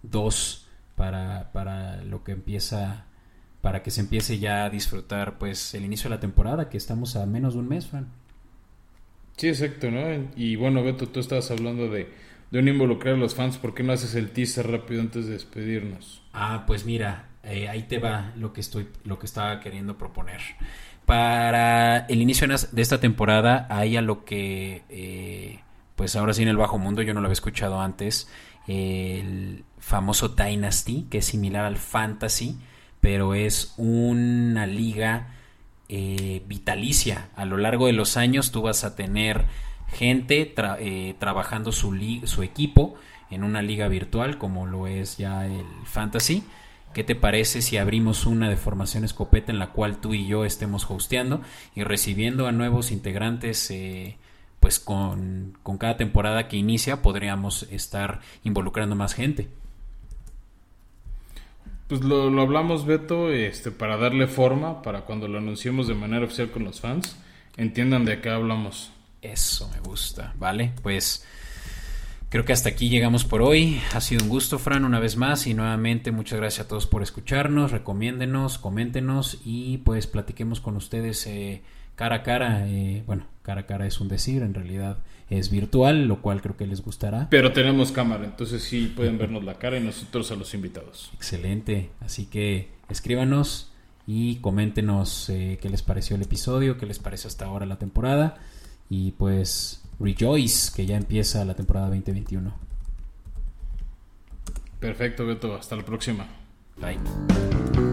dos para, para lo que empieza, para que se empiece ya a disfrutar pues el inicio de la temporada, que estamos a menos de un mes, Fran. Sí, exacto, ¿no? Y bueno, Beto, tú estabas hablando de, de un involucrar a los fans. ¿Por qué no haces el teaser rápido antes de despedirnos? Ah, pues mira, eh, ahí te va lo que estoy, lo que estaba queriendo proponer. Para el inicio de esta temporada hay a lo que, eh, pues ahora sí en el bajo mundo, yo no lo había escuchado antes, el famoso Dynasty, que es similar al Fantasy, pero es una liga eh, vitalicia. A lo largo de los años tú vas a tener gente eh, trabajando su, equipo en una liga virtual como lo es ya el Fantasy. ¿Qué te parece si abrimos una de formación escopeta en la cual tú y yo estemos hosteando y recibiendo a nuevos integrantes? Eh, pues con, con cada temporada que inicia podríamos estar involucrando más gente. Pues lo, lo, hablamos, Beto, este, para darle forma, para cuando lo anunciemos de manera oficial con los fans, entiendan de qué hablamos. Eso me gusta, ¿vale? Pues creo que hasta aquí llegamos por hoy. Ha sido un gusto, Fran, una vez más. Y nuevamente, muchas gracias a todos por escucharnos. Recomiéndenos, coméntenos y pues platiquemos con ustedes eh, cara a cara. Eh, bueno, cara a cara es un decir, en realidad es virtual, lo cual creo que les gustará. Pero tenemos cámara, entonces sí pueden vernos la cara y nosotros a los invitados. Excelente, así que escríbanos y coméntenos eh, qué les pareció el episodio, qué les parece hasta ahora la temporada y pues rejoice que ya empieza la temporada 2021. Perfecto, Beto, hasta la próxima. Bye.